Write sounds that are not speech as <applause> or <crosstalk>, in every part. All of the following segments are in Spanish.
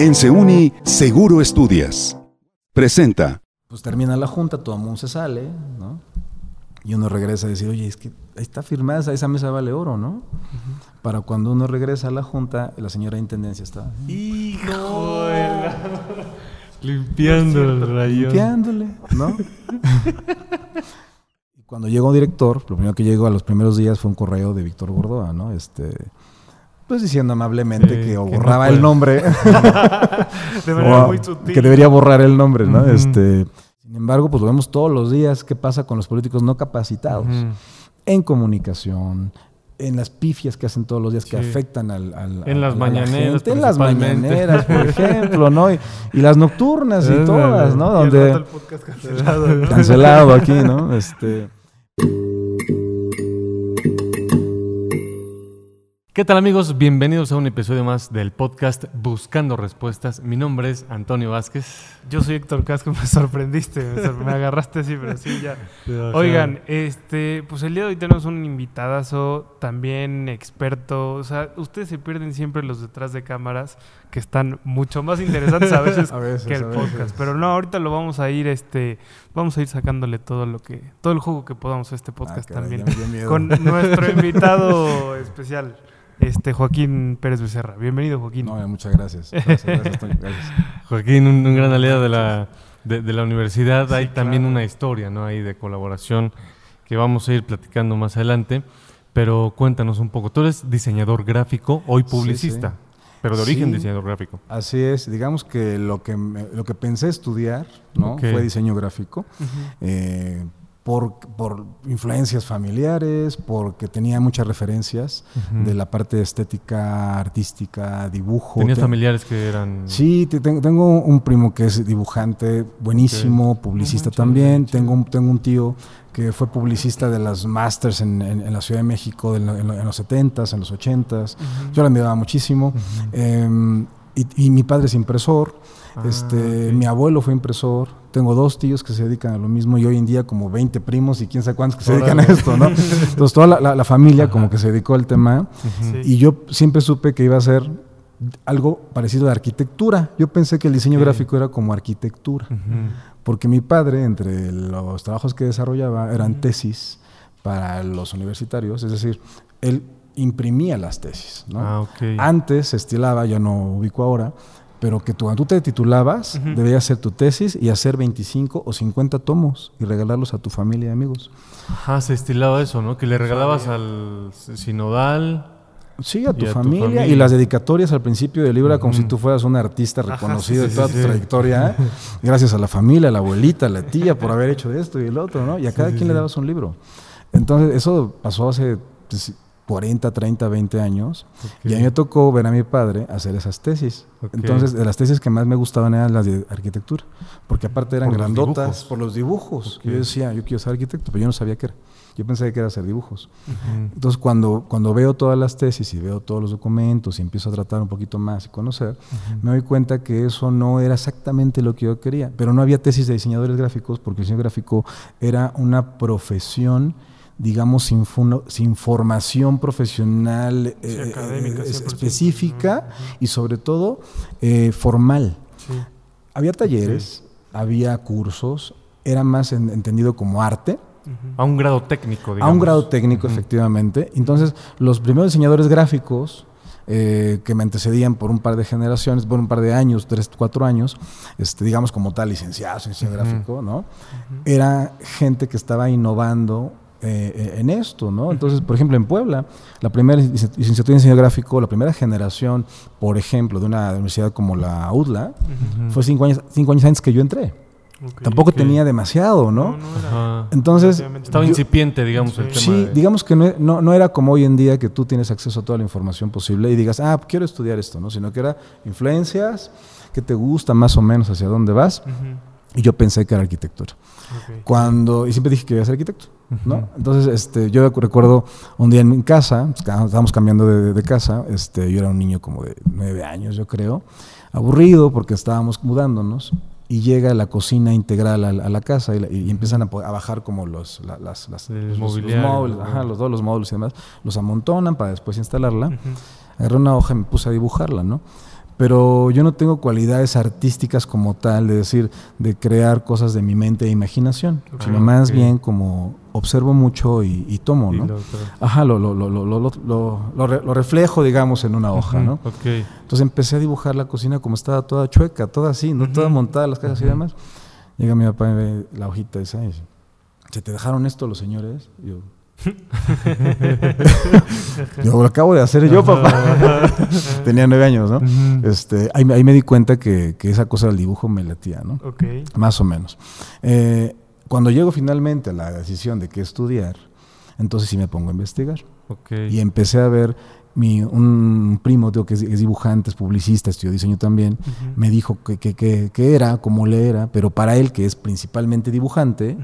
En Seuni, Seguro Estudias. Presenta. Pues termina la junta, todo el mundo se sale, ¿no? Y uno regresa a decir, oye, es que ahí está firmada, esa mesa vale oro, ¿no? Para cuando uno regresa a la junta, la señora de intendencia está ¡Hijo! <laughs> Limpiando el rayón. limpiándole, ¿no? <laughs> y cuando llegó un director, lo primero que llegó a los primeros días fue un correo de Víctor Gordoa, ¿no? Este, pues diciendo amablemente que o que no borraba el nombre <laughs> De manera o muy sutil. que debería borrar el nombre, ¿no? Este, sin embargo, pues lo vemos todos los días qué pasa con los políticos no capacitados en comunicación, en las pifias que hacen todos los días que afectan al, al- En las la mañaneras, en las mañaneras, por <laughs> ejemplo, ¿no? Y, y las nocturnas y todas, ¿no? Donde rato el podcast cancelado, ¿no? cancelado aquí, ¿no? Este, ¿Qué tal amigos? Bienvenidos a un episodio más del podcast Buscando Respuestas. Mi nombre es Antonio Vázquez. Yo soy Héctor Casco, <laughs> me sorprendiste, me, me agarraste así, pero sí, ya. Oigan, este, pues el día de hoy tenemos un invitadazo también experto. O sea, ustedes se pierden siempre los detrás de cámaras, que están mucho más interesantes a <laughs> veces, A veces, que el veces. podcast. Pero no, ahorita lo vamos a ir, este, vamos a ir sacándole todo lo que, todo el juego que podamos a este podcast ah, caray, también. Con <laughs> nuestro invitado especial, este Joaquín Pérez Becerra. Bienvenido, Joaquín. No, muchas gracias. Gracias, gracias, gracias. <laughs> Joaquín, un, un gran aliado de la, de, de la universidad. Sí, Hay también una historia ¿no? ahí de colaboración que vamos a ir platicando más adelante. Pero cuéntanos un poco. Tú eres diseñador gráfico, hoy Sí, publicista, pero de origen Sí. diseñador gráfico. Así es, digamos que lo que, me- lo que pensé estudiar ¿no? Fue diseño gráfico. Eh, por, por influencias familiares, porque tenía muchas referencias Ujú. de la parte estética, artística, dibujo. ¿Tenías Te- familiares que eran...? Sí, te- tengo, un primo que es dibujante buenísimo, publicista manches, también. Tengo un, tengo un tío que fue publicista de las masters en, en- en la Ciudad de México en, en lo- en los 70s, en los 80s. Yo la admiraba muchísimo. Ujú. Eh, y, y mi padre es impresor. Ah, este, ok. Mi abuelo fue impresor. Tengo dos tíos que se dedican a lo mismo y hoy en día como 20 primos y quién sabe cuántos que se dedican a esto, ¿no? Entonces toda la, la- la familia Ajá. como que se dedicó al tema Ujú. Sí. y yo siempre supe que iba a ser algo parecido a la arquitectura. Yo pensé que el diseño Ok. gráfico era como arquitectura, Ujú. porque mi padre, entre los trabajos que desarrollaba, eran tesis para los universitarios, es decir, él imprimía las tesis. ¿no? Ah, ok. Antes se estilaba, ya no ubico ahora, pero que tú, cuando tú te titulabas, Ujú. debías hacer tu tesis y hacer 25 o 50 tomos y regalarlos a tu familia y amigos. Ajá, se estilaba eso, ¿no? Que le regalabas al sinodal. Sí, a tu, Y a tu familia. Y las dedicatorias al principio del libro era como si tú fueras un artista Ajá, reconocido sí, de toda sí, tu sí. trayectoria. <laughs> Gracias a la familia, a la abuelita, a la tía por haber hecho esto y el otro, ¿no? Y a cada sí, quien le dabas un libro. Entonces, eso pasó hace pues, 40, 30, 20 años. Y a mí me tocó ver a mi padre hacer esas tesis. Ok. Entonces, de las tesis que más me gustaban eran las de arquitectura. Porque aparte eran Por los grandotas dibujos. por los dibujos. Ok. Yo decía, yo quiero ser arquitecto, pero yo no sabía qué era. Yo pensé que era hacer dibujos. Ujú. Entonces, cuando, cuando veo todas las tesis y veo todos los documentos y empiezo a tratar un poquito más y conocer, me doy cuenta que eso no era exactamente lo que yo quería. Pero no había tesis de diseñadores gráficos porque el diseño gráfico era una profesión digamos, sin, formación profesional Sí, eh, académica, eh, 100%. específica y sobre todo eh, formal. Sí. Había talleres, había cursos, era más en- entendido como arte. A un grado técnico, digamos. a un grado técnico, efectivamente. Entonces, los primeros diseñadores gráficos eh, que me antecedían por un par de generaciones, por un par de años, tres, cuatro años, este, digamos como tal, licenciados en diseño Ujú. gráfico, ¿no? Era gente que estaba innovando eh, en esto, ¿no? Entonces, por ejemplo, en Puebla, la primera lic- licenciatura en diseño gráfico, la primera generación, por ejemplo, de una universidad como la UDLA, Ujú. fue cinco años, cinco años antes que yo entré. Tampoco tenía demasiado, ¿no? No, no era. Entonces, Estaba yo- incipiente, digamos, el Sí. tema. Sí, de- digamos que no, no, no era como hoy en día que tú tienes acceso a toda la información posible y digas, ah, quiero estudiar esto, ¿no? Sino que era influencias, qué te gusta más o menos, hacia dónde vas. Y yo pensé que era arquitectura. Cuando, y siempre dije que iba a ser arquitecto, ¿no? Entonces, este, yo recuerdo un día en mi casa, estábamos cambiando de, de casa, este, yo era un niño como de nueve años, yo creo, aburrido porque estábamos mudándonos y llega la cocina integral a la, a la casa y, la- y empiezan a, bajar como los, la- las, las- El los- los módulos, ajá, los, los módulos y demás, los amontonan para después instalarla. Ujú. Agarré una hoja y me puse a dibujarla, ¿no? Pero yo no tengo cualidades artísticas como tal, de decir, de crear cosas de mi mente e imaginación, sino más bien como observo mucho y, y tomo, Y ¿no? lo- Ajá, lo, lo, lo, lo, lo, lo- lo re- lo reflejo, digamos, en una hoja, ¿no? Ok. Entonces empecé a dibujar la cocina como estaba toda chueca, toda así, no toda montada las cajas y demás. Llega mi papá y ve la hojita esa y dice, ¿se te dejaron esto los señores? Y yo, yo <laughs> lo acabo de hacer yo, papá. <laughs> Tenía nueve años, ¿no? Este, ahí, me- ahí me di cuenta que, que esa cosa del dibujo me latía, ¿no? Ok. Más o menos. Eh, cuando llego finalmente a la decisión de qué estudiar, entonces sí me pongo a investigar. Ok. Y empecé a ver, mi, un primo digo, que es, es dibujante, es publicista, estudió diseño también, me dijo que, que, que- que era, cómo le era, pero para él, que es principalmente dibujante.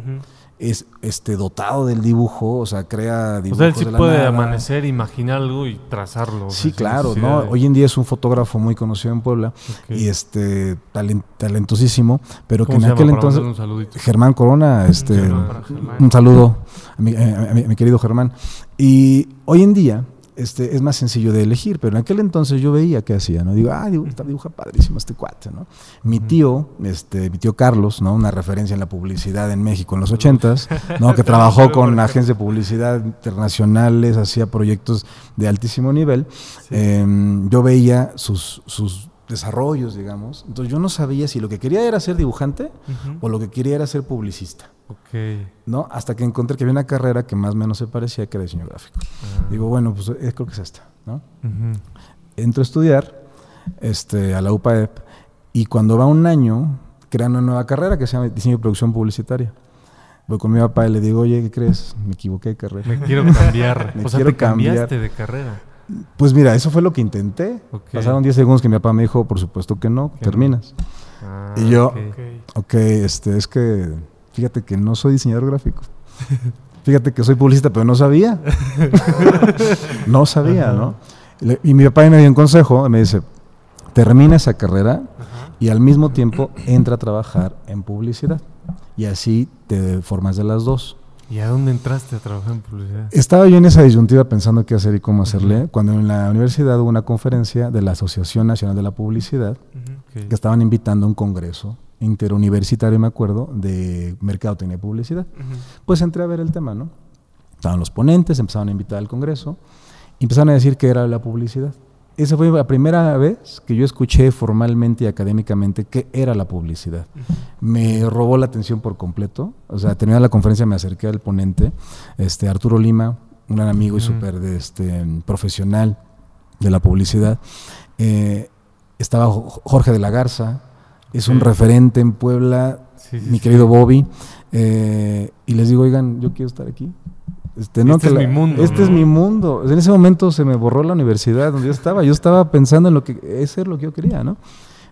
Es este dotado del dibujo, o sea, crea O dibujos sea, él sí de la puede nada. amanecer, imaginar algo y trazarlo. o sea, Sí, claro, ¿no? de- Hoy en día es un fotógrafo muy conocido en Puebla y este talen- talentosísimo, pero que ¿Cómo en aquel entonces un saludito? Germán Corona, este, para Germán. un saludo a mi, a mi- a mi querido Germán. Y hoy en día este, es más sencillo de elegir, pero en aquel entonces yo veía qué hacía, ¿no? Digo, ah, dibuja, dibuja padrísimo este cuate, ¿no? Mi tío, este, mi tío Carlos, ¿no? Una referencia en la publicidad en México en los ochentas, ¿no? Que <laughs> trabajó con agencias de publicidad internacionales, hacía proyectos de altísimo nivel. Eh, yo veía sus, sus desarrollos, digamos. Entonces yo no sabía si lo que quería era ser dibujante o lo que quería era ser publicista, Ok. ¿no? Hasta que encontré que había una carrera que más o menos se parecía, que era diseño gráfico. Ah. Digo, bueno, pues eh, creo que es esta, ¿no? Ujú. Entro a estudiar este, a la UPAEP y cuando va un año, crean una nueva carrera que se llama diseño y producción publicitaria. Voy con mi papá y le digo, oye, ¿qué crees? Me equivoqué de carrera. Me quiero cambiar. <laughs> Me o sea, quiero te cambiaste cambiar. de carrera. Pues mira, eso fue lo que intenté. Pasaron 10 segundos que mi papá me dijo, por supuesto que no, terminas. Ah, Y yo- ok. Ok. Ok, este, es que fíjate que no soy diseñador gráfico. <laughs> Fíjate que soy publicista, pero no sabía. <laughs> no sabía, ¿no? Y mi papá me dio un consejo, me dice, termina esa carrera y al mismo tiempo entra a trabajar en publicidad. Y así te formas de las dos. ¿Y a dónde entraste a trabajar en publicidad? Estaba yo en esa disyuntiva pensando qué hacer y cómo hacerle, cuando en la universidad hubo una conferencia de la Asociación Nacional de la Publicidad que estaban invitando a un congreso interuniversitario, me acuerdo, de mercadotecnia y publicidad. Pues entré a ver el tema, ¿no? Estaban los ponentes, empezaron a invitar al congreso y empezaron a decir que era la publicidad. Esa fue la primera vez que yo escuché formalmente y académicamente qué era la publicidad. Me robó la atención por completo. O sea, terminada la conferencia me acerqué al ponente, este Arturo Lima, un gran amigo y Ujú. súper de, este, profesional de la publicidad. Eh, estaba Jo- Jorge de la Garza, es un referente en Puebla, Sí, sí, mi querido Bobby, eh, y les digo, oigan, yo quiero estar aquí. Este, no, Este es la- mi mundo, Este ¿no? es mi mundo. En ese momento se me borró la universidad donde yo estaba. Yo estaba pensando en lo que ese es lo que yo quería, ¿no?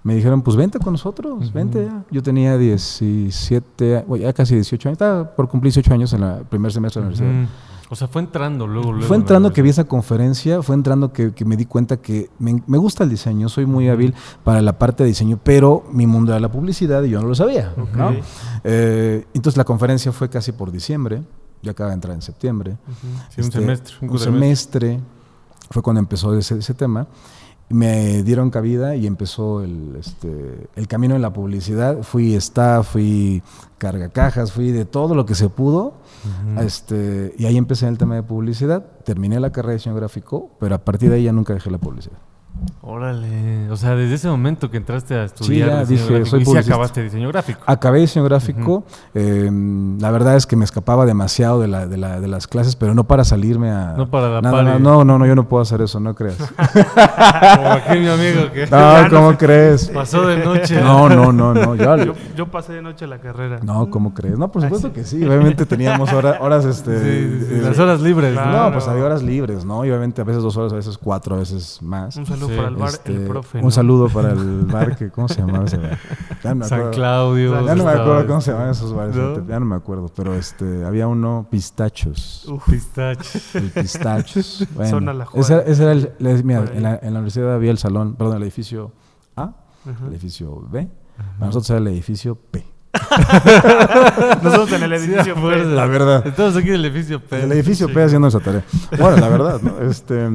Me dijeron, pues vente con nosotros, vente ya. Yo tenía 17, a- bueno, ya casi 18 años, estaba por cumplir 18 años en el primer semestre de la universidad. O sea, fue entrando luego, luego. Fue entrando que vi esa conferencia, fue entrando que, que me di cuenta que me, me gusta el diseño, soy muy hábil para la parte de diseño, pero mi mundo era la publicidad y yo no lo sabía. Eh, entonces la conferencia fue casi por diciembre, yo acaba de entrar en septiembre. Sí, un Este, semestre. Un, cuatrimestre. semestre fue cuando empezó ese, ese tema. Me dieron cabida y empezó el, este, el camino en la publicidad. Fui staff, fui carga cajas, fui de todo lo que se pudo. Este, y ahí empecé en el tema de publicidad. Terminé la carrera de diseño gráfico, pero a partir de ahí ya nunca dejé la publicidad. Órale. O sea, desde ese momento que entraste a estudiar ya diseño dije, gráfico, soy y sí acabaste diseño gráfico. Acabé diseño gráfico. eh, la verdad es que me escapaba demasiado de, la, de, la- de las clases, pero no para salirme a. No para la nada, no, no, no, yo no puedo hacer eso, no creas. <laughs> Como aquí mi amigo que <laughs> No, ¿cómo crees? pasó de noche. No, no, no, no. Yo, Yo, yo pasé de noche la carrera. no, ¿cómo crees? No, por supuesto que sí. Obviamente teníamos hora- horas, este. Sí, sí, sí, eh, las horas libres. No, pues había horas libres, ¿no? Y obviamente a veces dos horas, a veces cuatro, a veces más. Un saludo Sí, para el bar, Este, el profe. un ¿no? saludo para el bar que, ¿cómo se llamaba ese bar? Ya no me San acuerdo. Claudio. Ya no me estaba- acuerdo cómo se llamaban esos bares, ¿No? ya no me acuerdo, pero este, había uno, Pistachos. Uf, Pistache. El Pistachos. <laughs> Bueno, Zona La ese, ese era el, le- mira, en la, en la universidad había el salón, perdón, el edificio A, ajá. el edificio B, para nosotros era el edificio P. <laughs> Nosotros en el edificio Sí, fue- La verdad. Estamos aquí en el edificio P. El edificio P haciendo esa tarea. Bueno, la verdad, ¿no? <laughs> Este,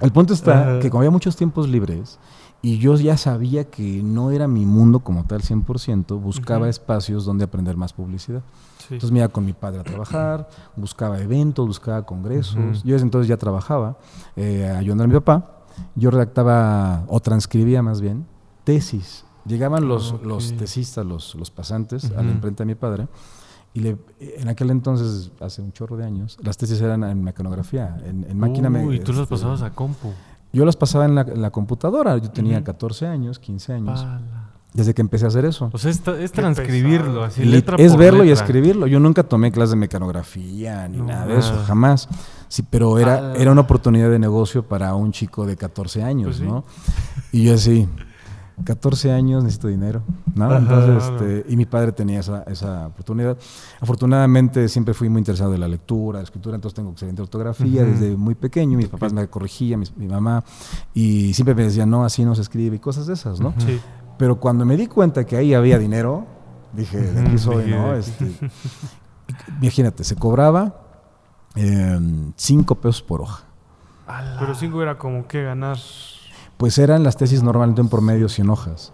el punto está que como había muchos tiempos libres Y yo ya sabía que no era mi mundo como tal 100%, buscaba espacios donde aprender más publicidad. Sí. Entonces me iba con mi padre a trabajar, buscaba eventos, buscaba congresos. Yo desde entonces ya trabajaba eh, ayudando a mi papá. Yo redactaba o transcribía más bien tesis. Llegaban los, Ok. los tesistas, los, los pasantes a la imprenta de mi padre. Y le, en aquel entonces, hace un chorro de años, las tesis eran en mecanografía, en, en máquina. me- Uy, y tú las este, pasabas a compu. Yo las pasaba en la, en la computadora. Yo tenía Ujú. 14 años, 15 años, Pala. desde que empecé a hacer eso. O sea, es, transcribirlo, así, letra es por verlo y escribirlo. Yo nunca tomé clases de mecanografía ni No, nada de eso, jamás. Sí, pero era, era una oportunidad de negocio para un chico de 14 años, Pues sí. ¿no? Y yo así, 14 años, necesito dinero, ¿no? Ajá, Entonces, este, y mi padre tenía esa, esa oportunidad. Afortunadamente siempre fui muy interesado de la lectura, la escritura, entonces tengo excelente ortografía desde muy pequeño. Mis papás me corregían, mis- mi, mamá, y siempre me decían, no, así no se escribe y cosas de esas, ¿no? Sí. Pero cuando me di cuenta que ahí había dinero, dije, de aquí soy, ¿no? Este, imagínate, se cobraba eh, cinco pesos por hoja. Pero cinco era como que ganar. Pues eran las tesis normalmente en promedio 100 hojas.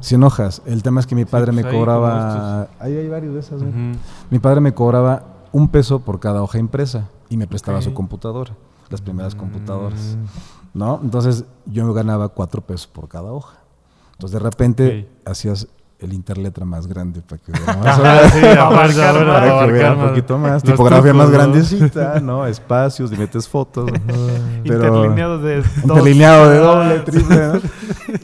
100 hojas. El tema es que mi padre pues me ahí cobraba... Ahí hay varios de esas. Ujú. Mi padre me cobraba un peso por cada hoja impresa y me prestaba su computadora, las primeras computadoras. Mm. ¿no? Entonces yo ganaba cuatro pesos por cada hoja. Entonces de repente hacías el interletra más grande para que hubiera más sí, Abarcar para que hubiera un poquito más, tipografía más grandecita, <laughs> ¿no? Espacios, y metes fotos. Pero- Interlineado de dos. Interlineado de doble, triple, ¿no?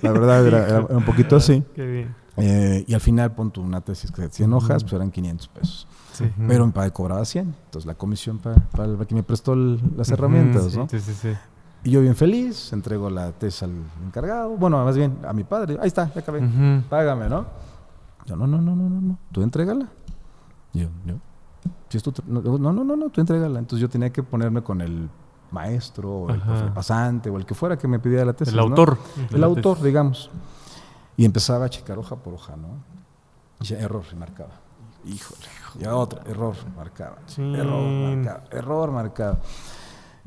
La verdad era, era un poquito así. <laughs> Qué bien. Eh, y al final, pon tú una tesis que de 100 hojas, pues eran 500 pesos. Sí. Pero mi padre cobraba 100. Entonces la comisión para, para el que me prestó el- las herramientas, ¿no? Sí, sí, sí. Y yo bien feliz, entrego la tesis al encargado. Bueno, más bien a mi padre. Ahí está, ya acabé. Págame, ¿no? Yo, no, no, no, no, no, no. Tú entrégala. Y yo, yo. Si es tu tra- no, no, no, no, tú entrégala. Entonces yo tenía que ponerme con el maestro, o el profe pasante, o el que fuera que me pidiera la tesis. El ¿no? autor. El autor, digamos. Y empezaba a checar hoja por hoja, ¿no? Y decía, error, y marcaba. Híjole, y otra, error, marcaba. Error, marcaba. Error, marcaba.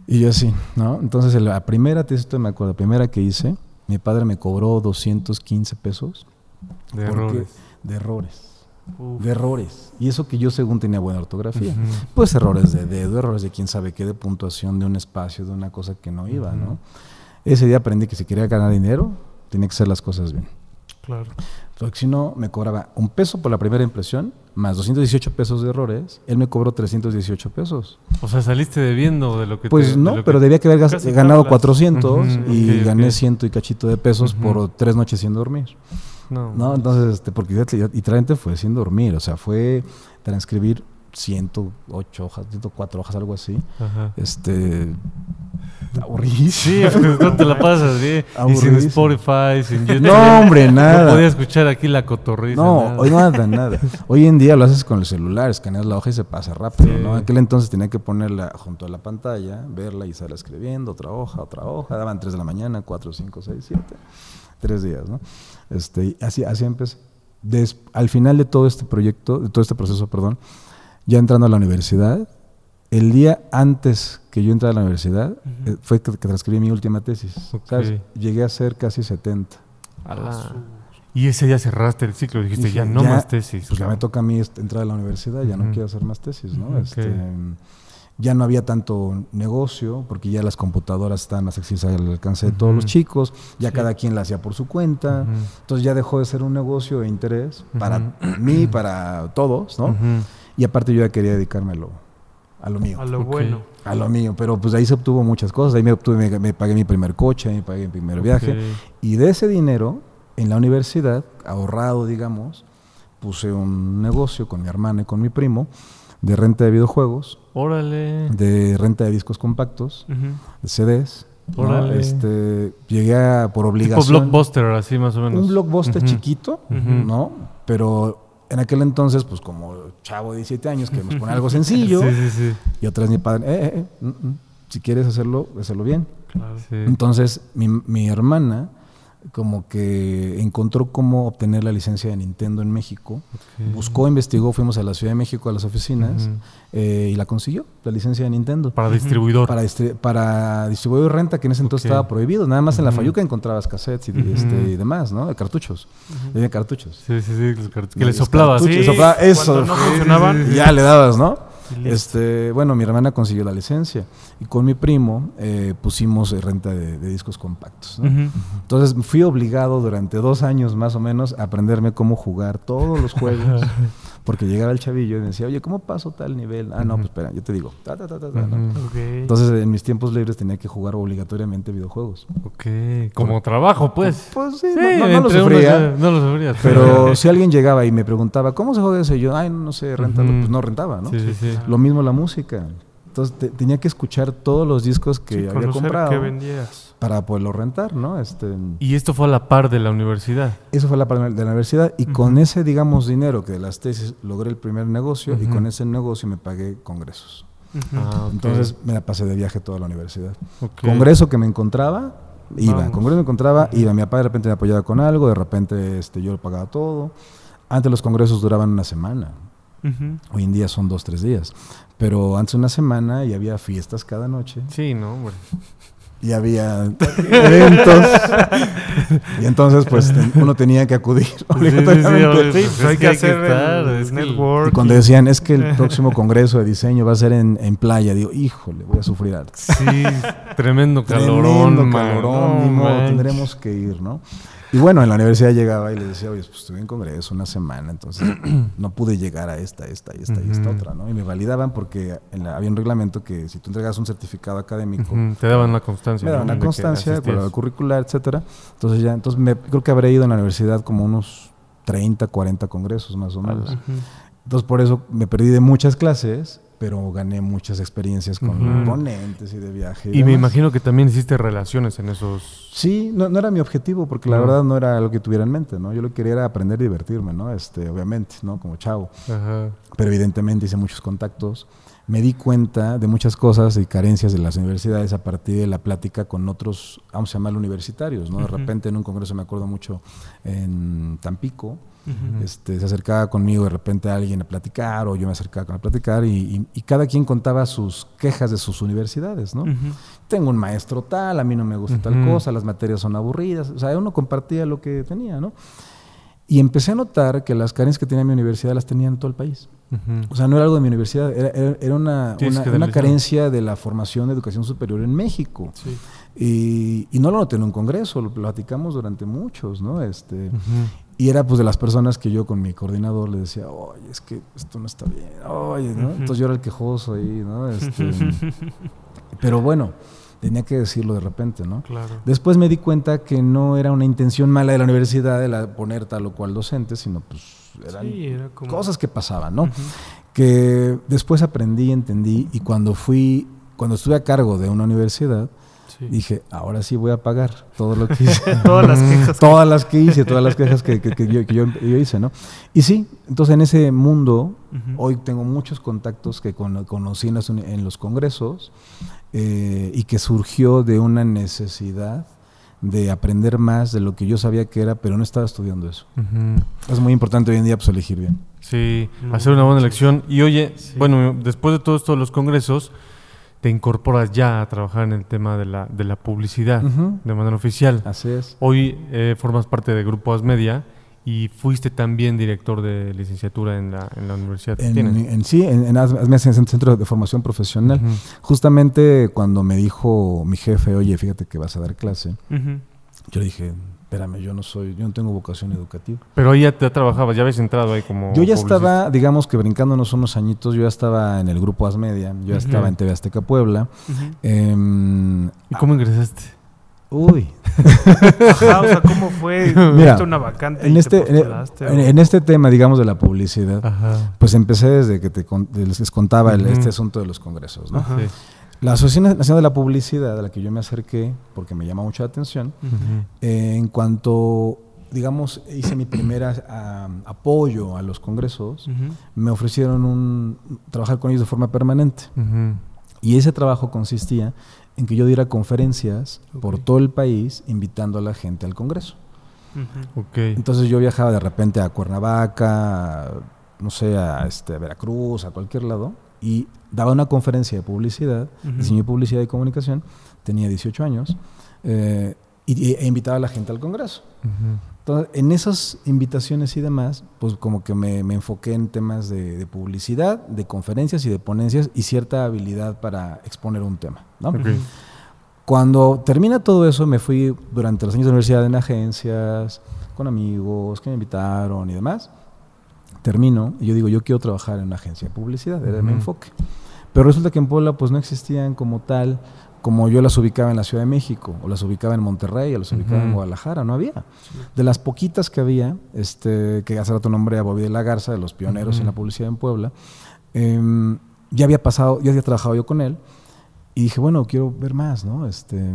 Y yo así, ¿no? Entonces, en la primera tesis, esto me acuerdo, la primera que hice, mi padre me cobró 215 pesos. De porque- errores. De errores. Uf. De errores. Y eso que yo según tenía buena ortografía. Pues errores de dedo, errores de quién sabe qué, de puntuación de un espacio, de una cosa que no iba, ¿no? Ese día aprendí que si quería ganar dinero, tenía que hacer las cosas bien. Claro. Porque si no, me cobraba un peso por la primera impresión, más 218 pesos de errores. Él me cobró 318 pesos. O sea, saliste debiendo de lo que Pues te- no, de pero que- debía que haber ganado tablas. 400 Ujú, y gané ciento y cachito de pesos por tres noches sin dormir. No. ¿no? Entonces, este, porque realmente fue sin dormir, o sea, fue transcribir 108 hojas, 104 hojas, algo así. Ajá. Este, <laughs> aburridísimo. Sí, pues no te la pasas bien. Y sin. Spotify, sin YouTube. No, hombre, No nada. podía escuchar aquí la cotorriza. No, nada. hoy nada, <laughs> nada. Hoy en día lo haces con el celular, escaneas la hoja y se pasa rápido, Sí. ¿no? En aquel entonces tenía que ponerla junto a la pantalla, verla y estarla escribiendo, otra hoja, otra hoja. Daban 3 de la mañana, 4, 5, 6, 7. Tres días, ¿no? Este, y así, así empecé. Des- al final de todo este proyecto, de todo este proceso, perdón, ya entrando a la universidad, el día antes que yo entrara a la universidad, eh, fue que, que transcribí mi última tesis. Llegué a ser casi 70. Ala. Y ese día cerraste el ciclo. Dijiste, Dije, ya no ya, más tesis. Pues ya me toca a mí entrar a la universidad, ya no quiero hacer más tesis, ¿no? Este. Ya no había tanto negocio, porque ya las computadoras estaban más accesibles al alcance de todos los chicos, ya Sí. cada quien la hacía por su cuenta, Ujú. entonces ya dejó de ser un negocio de interés para mí, para todos, ¿no? Y aparte yo ya quería dedicarme a lo, a lo mío. A lo bueno. A lo mío, pero pues ahí se obtuvo muchas cosas. Ahí me, obtuve, me, me pagué mi primer coche, me pagué mi primer viaje. Y de ese dinero, en la universidad, ahorrado, digamos, puse un negocio con mi hermana y con mi primo de renta de videojuegos, Órale. de renta de discos compactos, de CDs. ¿no? Órale. Este, llegué a, por Tipo obligación. blockbuster, así más o menos. Un blockbuster chiquito. ¿no? Pero en aquel entonces, pues como chavo de 17 años, queremos poner algo sencillo. <laughs> Sí, sí, sí. Y otra vez mi padre, eh, eh, eh, mm, mm, si quieres hacerlo, hacerlo bien. Claro. Sí. Entonces, mi, mi hermana como que encontró cómo obtener la licencia de Nintendo en México. Buscó, investigó, fuimos a la Ciudad de México a las oficinas eh, y la consiguió, la licencia de Nintendo. Para distribuidor. Para, para distribuidor y renta, que en ese entonces estaba prohibido. Nada más en la Fayuca encontrabas cassettes y, este, y demás, ¿no? De cartuchos. De cartuchos. Sí, sí, sí. Que le. Sí, soplaba, eso. No funcionaban. Ya le dabas, ¿no? Este, bueno, mi hermana consiguió la licencia y con mi primo eh, pusimos renta de, discos compactos. Entonces fui obligado durante dos años más o menos a aprenderme cómo jugar todos los juegos. <laughs> porque llegaba el chavillo y me decía, oye, ¿cómo paso tal nivel? Ah, no, pues espera, yo te digo. Entonces en mis tiempos libres tenía que jugar obligatoriamente videojuegos. Ok, como trabajo, pues. Pues sí, no, lo sufría. no, lo sufría. Pero <laughs> si alguien llegaba y me preguntaba, ¿cómo se juega eso? Y yo, ay, no sé, rentalo. Pues no rentaba, ¿no? Sí, sí, sí. Lo mismo la música. Entonces tenía que escuchar todos los discos que había comprado para poderlo rentar, ¿no? Este, y esto fue a la par de la universidad. Eso fue a la par de la universidad y con ese, digamos, dinero que de las tesis logré el primer negocio y con ese negocio me pagué congresos. Ah, Entonces me la pasé de viaje toda la universidad. Congreso que me encontraba, iba. Congreso me encontraba, iba. Mi papá de repente me apoyaba con algo, de repente este, yo lo pagaba todo. Antes los congresos duraban una semana. Hoy en día son dos, tres días. Pero antes una semana y había fiestas cada noche. Sí, no, hombre. Y había <laughs> eventos. <laughs> y entonces, pues, uno tenía que acudir obligatoriamente. Sí, pues, hay que hacer el network. Y cuando decían, es que el <laughs> próximo congreso de diseño va a ser en, en playa, digo, híjole, voy a sufrir algo. Sí, tremendo calorón. Tremendo calorón, tendremos que ir, ¿no? Y bueno, en la universidad llegaba y le decía, oye, pues estuve en congreso una semana, entonces <clears throat> no pude llegar a esta, esta y esta y esta otra, ¿no? Y me validaban porque había un reglamento que si tú entregas un certificado académico... Te daban la constancia. Me daban la constancia, con la curricular, etcétera. Entonces ya, entonces me, creo que habré ido en la universidad como unos 30, 40 congresos más o menos. Entonces por eso me perdí de muchas clases pero gané muchas experiencias con ponentes y de viaje. Y, me imagino que también hiciste relaciones en esos... Sí, no, era mi objetivo, porque la verdad no era lo que tuviera en mente, ¿no? Yo lo que quería era aprender y divertirme, ¿no? Este, obviamente, ¿no? Como chavo. Pero evidentemente hice muchos contactos. Me di cuenta de muchas cosas y carencias de las universidades a partir de la plática con otros, vamos a llamarlo universitarios, ¿no? De repente en un congreso me acuerdo mucho en Tampico, este, se acercaba conmigo de repente alguien a platicar o yo me acercaba a platicar y, cada quien contaba sus quejas de sus universidades, ¿no? Tengo un maestro tal, a mí no me gusta tal cosa, las materias son aburridas, o sea, uno compartía lo que tenía, ¿no? Y empecé a notar que las carencias que tenía mi universidad las tenía en todo el país. O sea, no era algo de mi universidad, era, una, una, carencia de la formación de educación superior en México. Y, y, no lo noté en un congreso, lo platicamos durante muchos, ¿no? Este, y era pues de las personas que yo con mi coordinador le decía, oye, es que esto no está bien, oye, ¿no? Entonces yo era el quejoso ahí, ¿no? Este, <laughs> pero bueno, tenía que decirlo de repente, ¿no? Claro. Después me di cuenta que no era una intención mala de la universidad de la, poner tal o cual docente, sino pues eran cosas que pasaban, ¿no? Que después aprendí, entendí y cuando fui, cuando estuve a cargo de una universidad, Dije, ahora sí voy a pagar todo lo que hice. <laughs> todas las quejas. <laughs> todas las que hice, todas las quejas que, yo, hice, ¿no? Y sí, entonces en ese mundo, hoy tengo muchos contactos que conocí en los, congresos eh, y que surgió de una necesidad de aprender más de lo que yo sabía que era, pero no estaba estudiando eso. Es muy importante hoy en día pues, elegir bien. Sí, hacer una buena elección. Y oye, bueno, después de todos los congresos, te incorporas ya a trabajar en el tema de la, de la publicidad de manera oficial. Así es. Hoy eh, formas parte de Grupo Asmedia y fuiste también director de licenciatura en la, en la universidad. En, en, sí, en, en Asmedia, en el Centro de Formación Profesional. Justamente cuando me dijo mi jefe, oye, fíjate que vas a dar clase, yo dije, espérame, yo no soy, yo no tengo vocación educativa. Pero ahí ya te trabajabas, ya habías entrado ahí como. Yo ya estaba, digamos que brincándonos unos añitos, yo ya estaba en el grupo Asmedia, yo ya estaba en TV Azteca Puebla. Em, ¿Y cómo ingresaste? Uy. Ajá, o sea, ¿cómo fue? <laughs> Mira, una vacante en, este, en, este tema, digamos, de la publicidad, pues empecé desde que te, les contaba este asunto de los congresos, ¿no? Sí. La Asociación Nacional de la Publicidad, a la que yo me acerqué, porque me llama mucho la atención, eh, en cuanto, digamos, hice mi primer apoyo a los congresos, me ofrecieron un, trabajar con ellos de forma permanente. Y ese trabajo consistía en que yo diera conferencias por todo el país invitando a la gente al Congreso. Entonces yo viajaba de repente a Cuernavaca, no sé, a, este, Veracruz, a cualquier lado, y daba una conferencia de publicidad, diseño de publicidad y comunicación, tenía 18 años, eh, y, e invitaba a la gente al Congreso. Entonces, en esas invitaciones y demás, pues como que me, enfoqué en temas de, publicidad, de conferencias y de ponencias y cierta habilidad para exponer un tema. Cuando termina todo eso, me fui durante los años de universidad en agencias, con amigos que me invitaron y demás. Termino y yo digo, yo quiero trabajar en una agencia de publicidad, era mi enfoque. Pero resulta que en Puebla pues no existían como tal como yo las ubicaba en la Ciudad de México, o las ubicaba en Monterrey, o las ubicaba en Guadalajara, no había. De las poquitas que había, este, que hace rato nombré a Bobby de la Garza, de los pioneros en la publicidad en Puebla, em, ya había pasado, ya había trabajado yo con él, y dije, bueno, quiero ver más, ¿no? Este,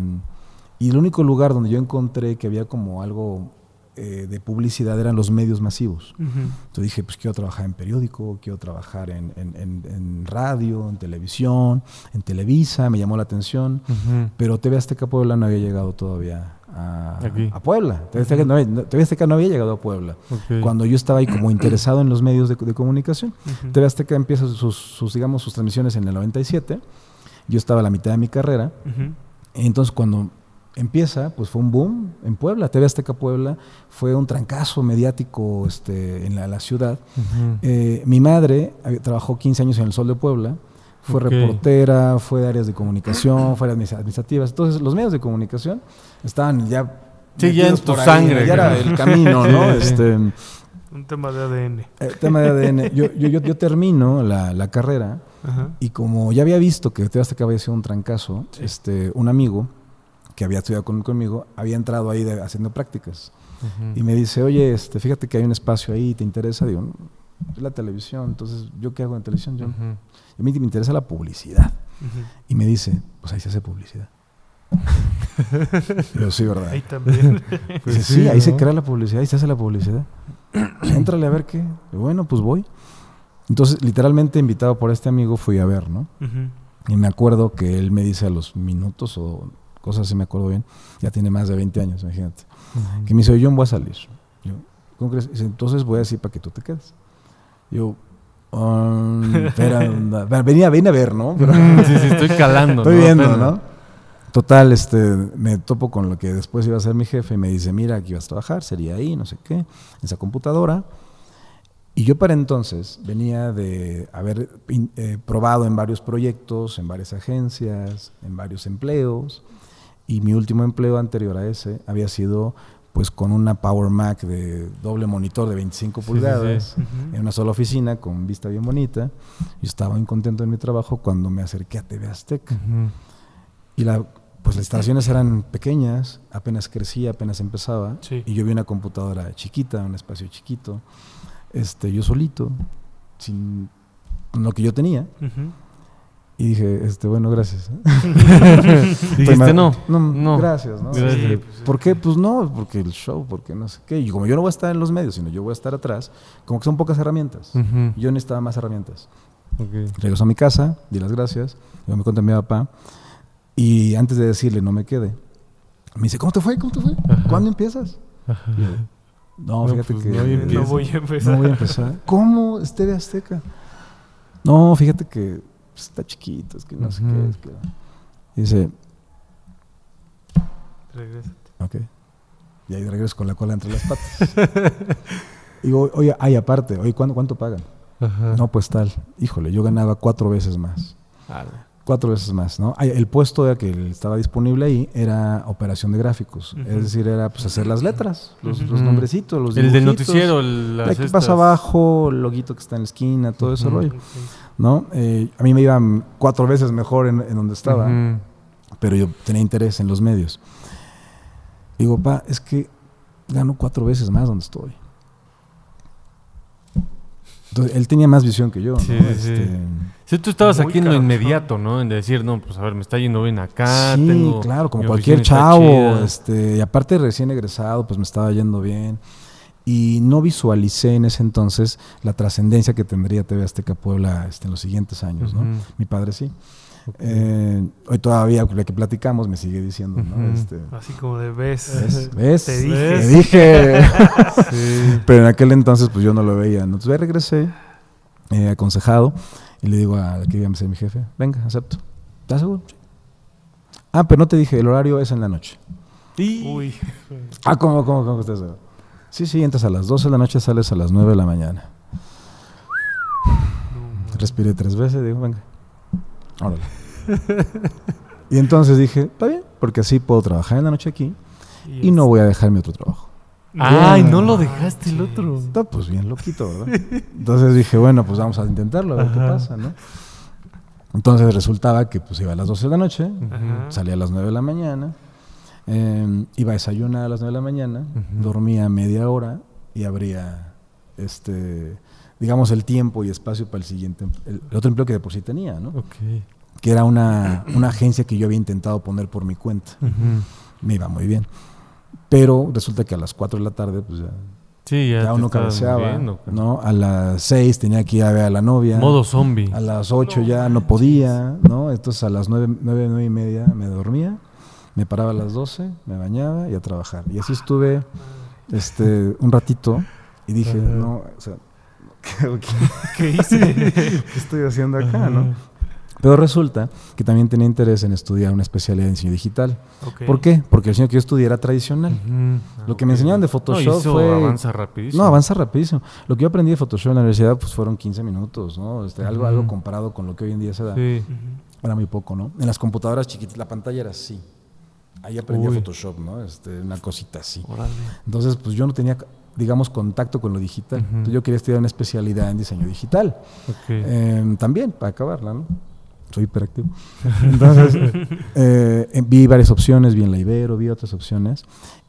y el único lugar donde yo encontré que había como algo eh, de publicidad eran los medios masivos. Entonces dije, pues quiero trabajar en periódico, quiero trabajar en, en, radio, en televisión, en Televisa, me llamó la atención, pero TV Azteca Puebla no había llegado todavía a, a Puebla. TV Azteca, no, no, había llegado a Puebla. Cuando yo estaba ahí como interesado en los medios de, comunicación, TV Azteca empieza sus, sus, digamos, sus transmisiones en el 97, yo estaba a la mitad de mi carrera, entonces cuando empieza, pues fue un boom en Puebla, TV Azteca Puebla, fue un trancazo mediático este, en la, ciudad. Eh, mi madre trabajó 15 años en el Sol de Puebla, fue reportera, fue de áreas de comunicación, fue de administrativas. Entonces, los medios de comunicación estaban ya. Sí, ya en tu sangre. Ya era el camino, ¿no? <laughs> este, un tema de ADN. Eh, tema de ADN. <laughs> Yo, yo, yo, termino la, carrera y como ya había visto que TV Azteca había sido un trancazo, este, un amigo que había estudiado conmigo, había entrado ahí haciendo prácticas. Y me dice, oye, este, fíjate que hay un espacio ahí, ¿te interesa? Digo, es la televisión, entonces, ¿yo qué hago en televisión? Yo, a mí me interesa la publicidad. Y me dice, pues ahí se hace publicidad. <laughs> Pero sí, ¿verdad? Ahí también. <laughs> Pues sí, ahí se crea la publicidad, ahí se hace la publicidad. <clears throat> Éntrale a ver qué. bueno, pues voy. Entonces, literalmente invitado por este amigo, fui a ver, ¿no? Y me acuerdo que él me dice a los minutos o cosas si me acuerdo bien, ya tiene más de 20 años, imagínate. Que me dice, yo voy a salir. Yo, ¿cómo crees? Dice, entonces voy a decir para que tú te quedes. Yo, um, espera, <laughs> venía, venía a ver, ¿no? sí, sí, estoy calando. Estoy viendo, ¿no? Total, este, me topo con lo que después iba a ser mi jefe y me dice, mira, aquí vas a trabajar, sería ahí, no sé qué, en esa computadora. Y yo para entonces venía de haber eh, probado en varios proyectos, en varias agencias, en varios empleos, y mi último empleo anterior a ese había sido pues con una Power Mac de doble monitor de 25 pulgadas en una sola oficina con vista bien bonita. y estaba muy contento en mi trabajo cuando me acerqué a TV Azteca. Y la, pues las instalaciones eran pequeñas, apenas crecía, apenas empezaba. Y yo vi una computadora chiquita, un espacio chiquito, este, yo solito, sin lo que yo tenía. Y dije, este, bueno, gracias. <laughs> Dijiste no, no, Gracias, ¿no? ¿Por qué? Pues no, porque el show, porque no sé qué. Y como yo no voy a estar en los medios, sino yo voy a estar atrás, como que son pocas herramientas. Yo necesitaba más herramientas. Okay. Regreso a mi casa, di las gracias, yo me conté a mi papá, y antes de decirle no me quede, me dice, ¿cómo te fue? ¿Cómo te fue? ¿Cuándo empiezas? no, fíjate pues que no, voy a empezar. No voy a empezar. <laughs> ¿Cómo? Este de Azteca. No, fíjate que pues, está chiquito, es que no sé qué. Es que... dice, Regrésate. Ok. Y ahí regreso con la cola entre las patas. <laughs> Digo, oye, ay, aparte, oye, ¿cuánto, cuánto pagan? No, pues tal. Híjole, yo ganaba cuatro veces más. Cuatro veces más, ¿no? El puesto de que estaba disponible ahí era operación de gráficos. Es decir, era pues hacer las letras, los, nombrecitos, los El del noticiero, el Aquí pasa abajo, el loguito que está en la esquina, todo ese rollo. ¿No? Eh, a mí me iban cuatro veces mejor en, donde estaba, pero yo tenía interés en los medios. Digo, pa, es que gano cuatro veces más donde estoy. Entonces, él tenía más visión que yo. Sí, este, sí. tú estabas aquí en lo inmediato, ¿no? En decir, no, pues a ver, me está yendo bien acá. Sí, claro, como cualquier chavo. Este, y aparte recién egresado, pues me estaba yendo bien y no visualicé en ese entonces la trascendencia que tendría TV Azteca Puebla este, en los siguientes años. ¿no? Mi padre sí. Eh, hoy todavía, lo que platicamos, me sigue diciendo, ¿no? Este, Así como de ves. ¿Ves? <laughs> ¿Ves? Te dije. Te dije. <laughs> Pero en aquel entonces, pues yo no lo veía. ¿no? Entonces ya regresé, eh, aconsejado, y le digo a que iba a ser mi jefe, venga, acepto. ¿Estás seguro? Sí. Ah, pero no te dije, el horario es en la noche. Uy. Ah, ¿cómo, cómo, cómo estás? Sí, sí, entras a las 12 de la noche, sales a las 9 de la mañana. Respiré tres veces y digo, venga, órale. <laughs> y entonces dije, está bien, porque así puedo trabajar en la noche aquí y no voy a dejar mi otro trabajo. Ay, no lo dejaste el otro. Está pues bien loquito, ¿verdad? Entonces dije, bueno, pues vamos a intentarlo, a ver qué Ajá. pasa, ¿no? Entonces resultaba que pues iba a las 12 de la noche, Ajá. salía a las 9 de la mañana, eh, iba a desayunar a las 9 de la mañana, Ujú. dormía media hora y abría, este, digamos, el tiempo y espacio para el siguiente, el, el otro empleo que de por sí tenía, ¿no? Ok. Que era una, una agencia que yo había intentado poner por mi cuenta. Ujú. Me iba muy bien. Pero resulta que a las 4 de la tarde, pues ya, Sí, ya, ya uno cabeceaba, moviendo, cara. ¿no? A las 6 tenía que ir a ver a la novia. Modo zombie. A las 8 ya no podía, ¿no? Entonces a las 9, 9, 9 y media me dormía, me paraba a las 12, me bañaba y a trabajar. Y así estuve este, un ratito y dije, no, o sea, <laughs> ¿qué, ¿Qué hice? qué estoy haciendo acá, no? Pero resulta que también tenía interés en estudiar una especialidad en diseño digital. ¿Por qué? Porque el diseño que yo estudié era tradicional. Ujú. Lo que me enseñaron de No, Photoshop eso fue... avanza rapidísimo. No, avanza rapidísimo. Lo que yo aprendí de Photoshop en la universidad pues fueron 15 minutos, ¿no? Este, algo, comparado con lo que hoy en día se da. Sí. Era muy poco, ¿no? En las computadoras chiquitas, la pantalla era así. Ahí aprendí Uy. Photoshop, ¿no? Este, una cosita así. Órale. Entonces, pues yo no tenía, digamos, contacto con lo digital. Ujú. Entonces yo quería estudiar una especialidad en diseño digital. Ok. Eh, también, para acabarla, ¿no? Soy hiperactivo. <laughs> Entonces, eh, eh, vi varias opciones, vi en la Ibero, vi otras opciones.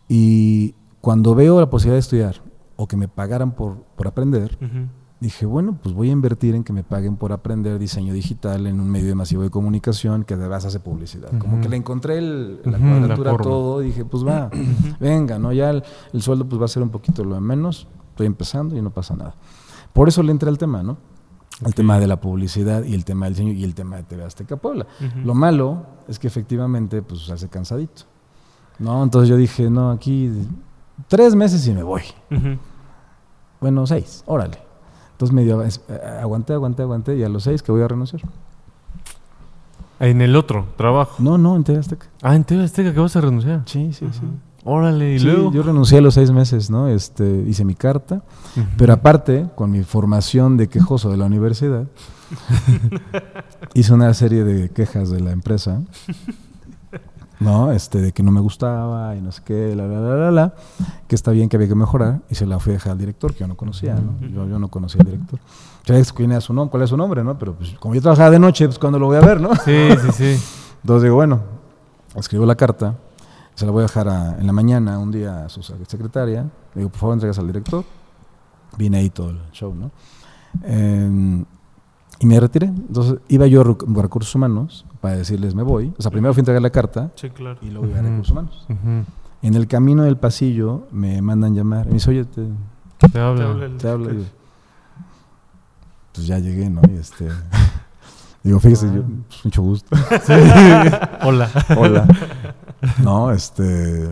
Y cuando veo la posibilidad de estudiar o que me pagaran por, por aprender, Ujú. Dije, bueno, pues voy a invertir en que me paguen por aprender diseño digital en un medio masivo de comunicación que además hace publicidad. Como que le encontré el- la Ujú, la cuadratura a forma. todo y dije, pues va, venga, ¿no? Ya el, el sueldo pues va a ser un poquito lo de menos, estoy empezando y no pasa nada. Por eso le entré al tema, ¿no? El tema de la publicidad y el tema del diseño y el tema de TV Azteca Puebla. Lo malo es que efectivamente pues se hace cansadito. ¿No? Entonces yo dije, no, aquí tres meses y me voy. Bueno, seis, órale. Entonces medio es- eh, aguanté, aguanté, aguanté y a los seis que voy a renunciar. En el otro trabajo. No, no, en TV Azteca. Ah, en TV Azteca que vas a renunciar. Sí, sí, sí. Órale, y Sí, luego. Yo renuncié a los seis meses, ¿no? Este, hice mi carta, pero aparte, con mi formación de quejoso de la universidad, <laughs> hice una serie de quejas de la empresa, ¿no? Este, de que no me gustaba y no sé qué, la, la, la, la, la, que está bien que había que mejorar, y se la fui a dejar al director, que yo no conocía, ¿no? Yo, yo no conocía al director. ¿Sabes quién era su nombre? ¿Cuál es su nombre, no? Pero pues, como yo trabajaba de noche, pues cuando lo voy a ver, ¿no? Sí, sí, sí. <laughs> Entonces digo, bueno, escribo la carta, se la voy a dejar a- en la mañana, un día a su sec- secretaria. Le digo, por favor, entregas al director. Vine ahí todo el show, ¿no? Eh, y me retiré. Entonces iba yo a Recu- a recursos humanos para decirles, me voy. O sea, primero fui a entregar la carta Sí, claro. y luego iba a Ujú. recursos humanos. En el camino del pasillo me mandan llamar. Y me dice, oye, te, Te Te habla. habla te yo, pues ya llegué, ¿no? Y este... <laughs> Digo, fíjese, yo, pues, mucho gusto. <laughs> Hola. Hola. <laughs> No, este.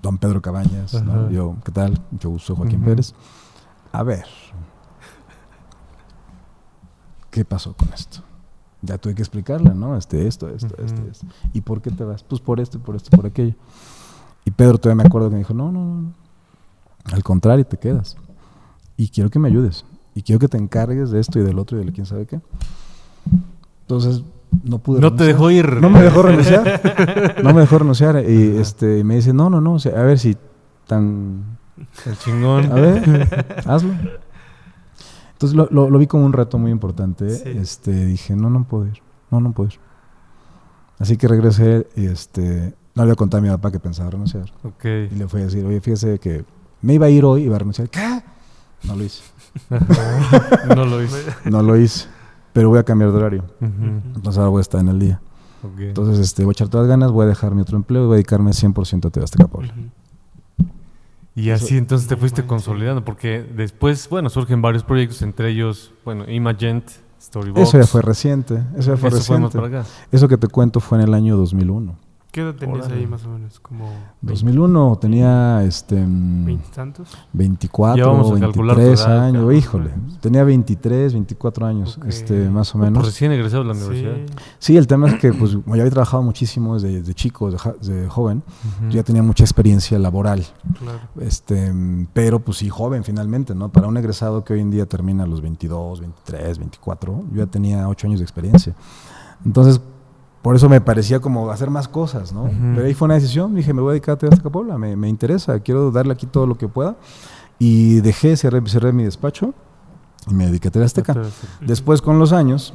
Don Pedro Cabañas. ¿no? Yo, ¿qué tal? Mucho gusto, Joaquín. Pérez. A ver. ¿Qué pasó con esto? Ya tuve que explicarle, ¿no? Este, esto, esto, esto, Ujú. esto. ¿Y por qué te vas? Pues por esto, por esto, por aquello. Y Pedro todavía me acuerdo que me dijo, no, no, no. Al contrario, te quedas. Y quiero que me ayudes. Y quiero que te encargues de esto y del otro y de quién sabe qué. Entonces, no pude No te renunciar. dejó ir. No me dejó renunciar. <laughs> No me dejó renunciar. Y este, me dice, no, no, no. o sea, a ver si tan... El chingón. A ver, <laughs> hazlo. Entonces lo, lo- lo vi como un reto muy importante. Sí. Este, dije, no, no puedo ir. No, no puedo ir. Así que regresé y este, no le conté a mi papá que pensaba renunciar. Ok. Y le fui a decir, oye, fíjese que me iba a ir hoy y iba a renunciar. ¿Qué? No lo hice. <laughs> no lo hice. No lo hice. Pero voy a cambiar de horario. Entonces ahora voy a estar en el día. Entonces este, voy a echar todas las ganas, voy a dejar mi otro empleo y voy a dedicarme 100% a TV Azteca Puebla. Y así entonces te No fuiste consolidando, porque después, bueno, surgen varios proyectos, entre ellos, bueno, Imagent, Storybox. Eso ya fue reciente. Eso ya fue Eso fue más reciente. para acá. Eso que te cuento fue en el año 2001. ¿Qué edad tenías Órale. ahí más o menos? ¿Como 2001 tenía este veintitantos? 24, Ya vamos a calcular tu 23 edad, años, híjole. Tenía 23, 24 años, Ok. este más o Pues menos. recién egresado de la Sí. universidad. Sí, el tema es que pues como ya había trabajado muchísimo desde, desde chico, desde, ja- desde joven, Ujú. ya tenía mucha experiencia laboral. Claro. Este, pero pues sí, joven finalmente, ¿no? Para un egresado que hoy en día termina a los 22, 23, 24, yo ya tenía 8 años de experiencia. Entonces, por eso me parecía como hacer más cosas, ¿no? Ujú. Pero ahí fue una decisión, dije, me voy a dedicar a Teatro Puebla, me, me interesa, quiero darle aquí todo lo que pueda. Y dejé, cerré, cerré mi despacho y me dediqué a TV Azteca. Después, con los años,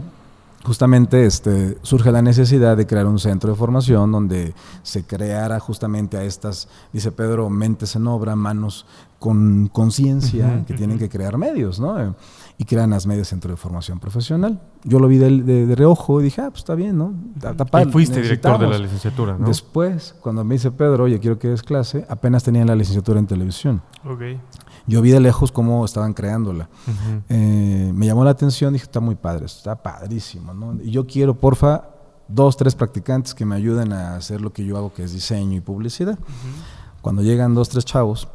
justamente este, surge la necesidad de crear un centro de formación donde se creara justamente a estas, dice Pedro, mentes en obra, manos con conciencia Ujú. que tienen que crear medios, ¿no? Y crean Asmedia Centro de Formación Profesional. Yo lo vi de, de- de reojo y dije, ah, pues está bien, ¿no? Está Y fuiste director de la licenciatura, ¿no? Después, cuando me dice Pedro, oye, quiero que des clase, apenas tenían la licenciatura en televisión. Ok. Yo vi de lejos cómo estaban creándola. Eh, me llamó la atención, dije, está muy padre, está padrísimo, ¿no? Y yo quiero, porfa, dos, tres practicantes que me ayuden a hacer lo que yo hago, que es diseño y publicidad. Cuando llegan dos, tres chavos,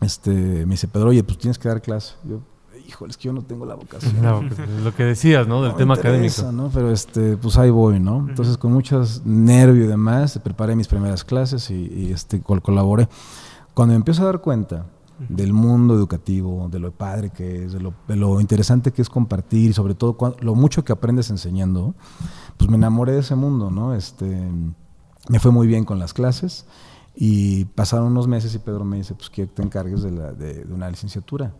este, me dice, Pedro, oye, pues tienes que dar clase. Yo, híjole, es que yo no tengo la vocación. <laughs> Pues, lo que decías, ¿no? Del No tema interesa, académico. ¿no? Pero este, pues ahí voy, ¿no? Entonces, con muchos nervio y demás, preparé mis primeras clases y, y, este, col- colaboré. Cuando me empiezo a dar cuenta del mundo educativo, de lo padre que es, de lo, de lo interesante que es compartir y sobre todo cuan- lo mucho que aprendes enseñando, pues me enamoré de ese mundo, ¿no? Este, me fue muy bien con las clases y pasaron unos meses y Pedro me dice, pues quiero que te encargues de, la- de- de una licenciatura.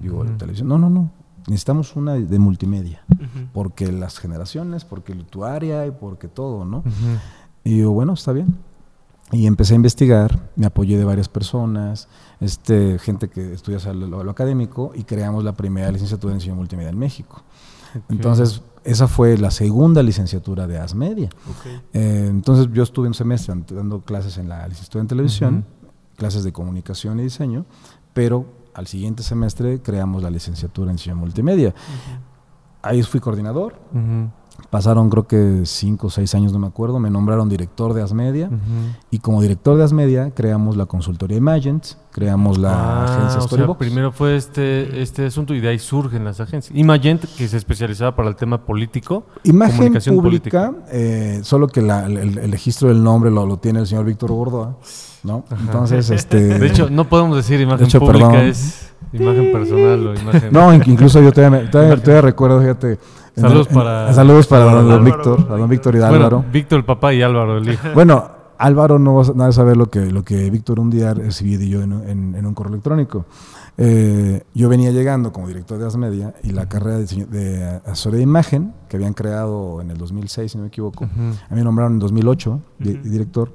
Digo, ¿de Ujú. televisión? No, no, no. Necesitamos una de multimedia porque las generaciones, porque tu área y porque todo, ¿no? Y yo, bueno, está bien. Y empecé a investigar, me apoyé de varias personas, este, gente que estudia lo, lo- lo académico y creamos la primera licenciatura en diseño multimedia en México. Entonces, esa fue la segunda licenciatura de Asmedia. Ok. Eh, entonces, yo estuve un semestre dando clases en la licenciatura en televisión, clases de comunicación y diseño, pero al siguiente semestre creamos la licenciatura en diseño multimedia. Ahí fui coordinador. Pasaron creo que cinco o seis años, no me acuerdo, me nombraron director de Asmedia y como director de Asmedia creamos la consultoría Imagent, creamos la Ah, agencia o sea, Storybox. primero fue este, este asunto y de ahí surgen las agencias. Imagent, que se especializaba para el tema político. Imagen comunicación pública, eh, solo que la- el, el registro del nombre lo, lo tiene el señor Víctor Gordoa, ¿no? Entonces, este... De hecho, no podemos decir imagen de hecho, pública, perdón. es imagen personal o imagen... No, in- incluso yo todavía, <laughs> todavía, todavía recuerdo, fíjate. Saludos en- para- saludos para don, Víctor, a don Víctor y Bueno, Álvaro. Víctor el papá y Álvaro el hijo. Bueno, Álvaro no va a saber lo que, lo que Víctor un día recibí de yo en, un- en- en un correo electrónico. Eh, yo venía llegando como director de Asmedia y la carrera de, de asesoría de imagen que habían creado en el 2006, si no me equivoco, a mí me nombraron en 2008 di- Ujú. director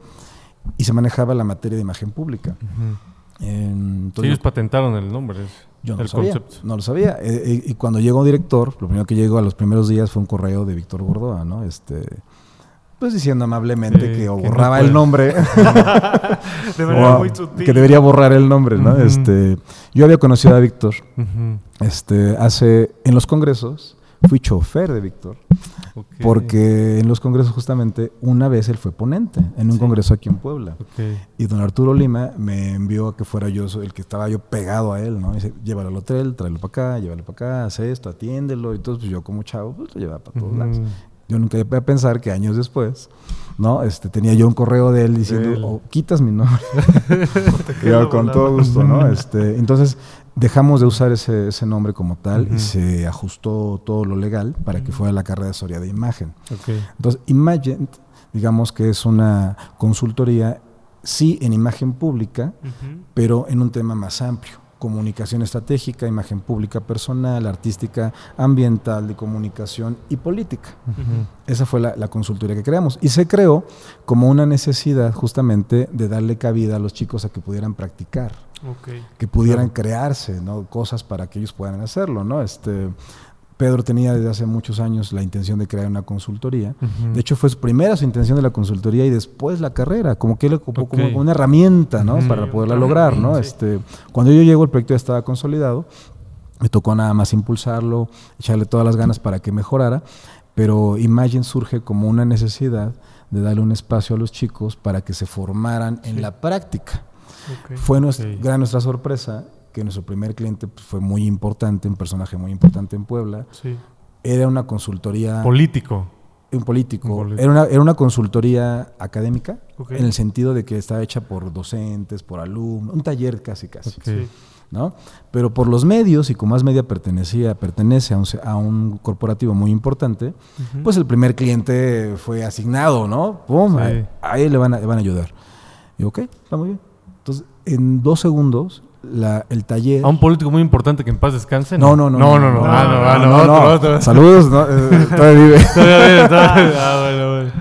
y se manejaba la materia de imagen pública. Ujú. Eh, entonces Sí, ellos patentaron el nombre. yo no el lo sabía. concepto. No lo sabía. Eh, y, y cuando llegó director, lo primero que llegó a los primeros días fue un correo de Víctor Gordoa, ¿no? Este, pues diciendo amablemente Sí, que o que no borraba puede. el nombre. <laughs> De manera o muy sutil. que debería borrar el nombre, ¿no? Ujú. Este, yo había conocido a Víctor Ujú. este, hace, en los congresos, fui chofer de Víctor, Porque en los congresos justamente una vez él fue ponente en un Sí. congreso aquí en Puebla. Ok. Y don Arturo Lima me envió a que fuera yo el que estaba yo pegado a él, ¿no? Dice, llévalo al hotel, tráelo para acá, llévalo para acá, haz esto, atiéndelo. Y entonces pues, yo como chavo, pues lo llevaba para todos lados. Yo nunca iba a pensar que años después, ¿no? Este, tenía yo un correo de él diciendo. "Oh, quitas mi nombre. <laughs> yo con todo gusto, ¿no? Este, entonces dejamos de usar ese, ese nombre como tal y se ajustó todo lo legal para que fuera la carrera de asesoría de imagen. Entonces, Imagent, digamos que es una consultoría, sí en imagen pública, pero en un tema más amplio. Comunicación estratégica, imagen pública personal, artística, ambiental, de comunicación y política. Esa fue la, la consultoría que creamos. Y se creó como una necesidad justamente de darle cabida a los chicos a que pudieran practicar, Ok. que pudieran crearse ¿no? cosas para que ellos puedan hacerlo. ¿no? Este, Pedro tenía desde hace muchos años la intención de crear una consultoría. De hecho, fue su primera su intención de la consultoría y después la carrera, como que él ocupó como una herramienta, ¿no? Para poderla lograr, ¿no? sí. Este, cuando yo llego, el proyecto ya estaba consolidado Me tocó nada más impulsarlo, echarle todas las ganas para que mejorara, pero Imagine surge como una necesidad de darle un espacio a los chicos para que se formaran en la práctica. Fue nuestra, gran nuestra sorpresa que nuestro primer cliente pues, fue muy importante, un personaje muy importante en Puebla. Era una consultoría... Político. Un político. Era, una, era una consultoría académica, en el sentido de que estaba hecha por docentes, por alumnos, un taller casi casi. ¿no? Pero por los medios, y como más media pertenecía, pertenece a un, a un corporativo muy importante, pues el primer cliente fue asignado, ¿no? ¡Pum! Ahí, le, van a, van a ayudar. Y ok, está muy bien. Entonces, en dos segundos, la, el taller. A un político muy importante que en paz descanse. No, no, no. No, no, no. Ah, no, no, Saludos, ¿no? Eh, <laughs> todavía vive. todavía <laughs> Ah, bueno, bueno.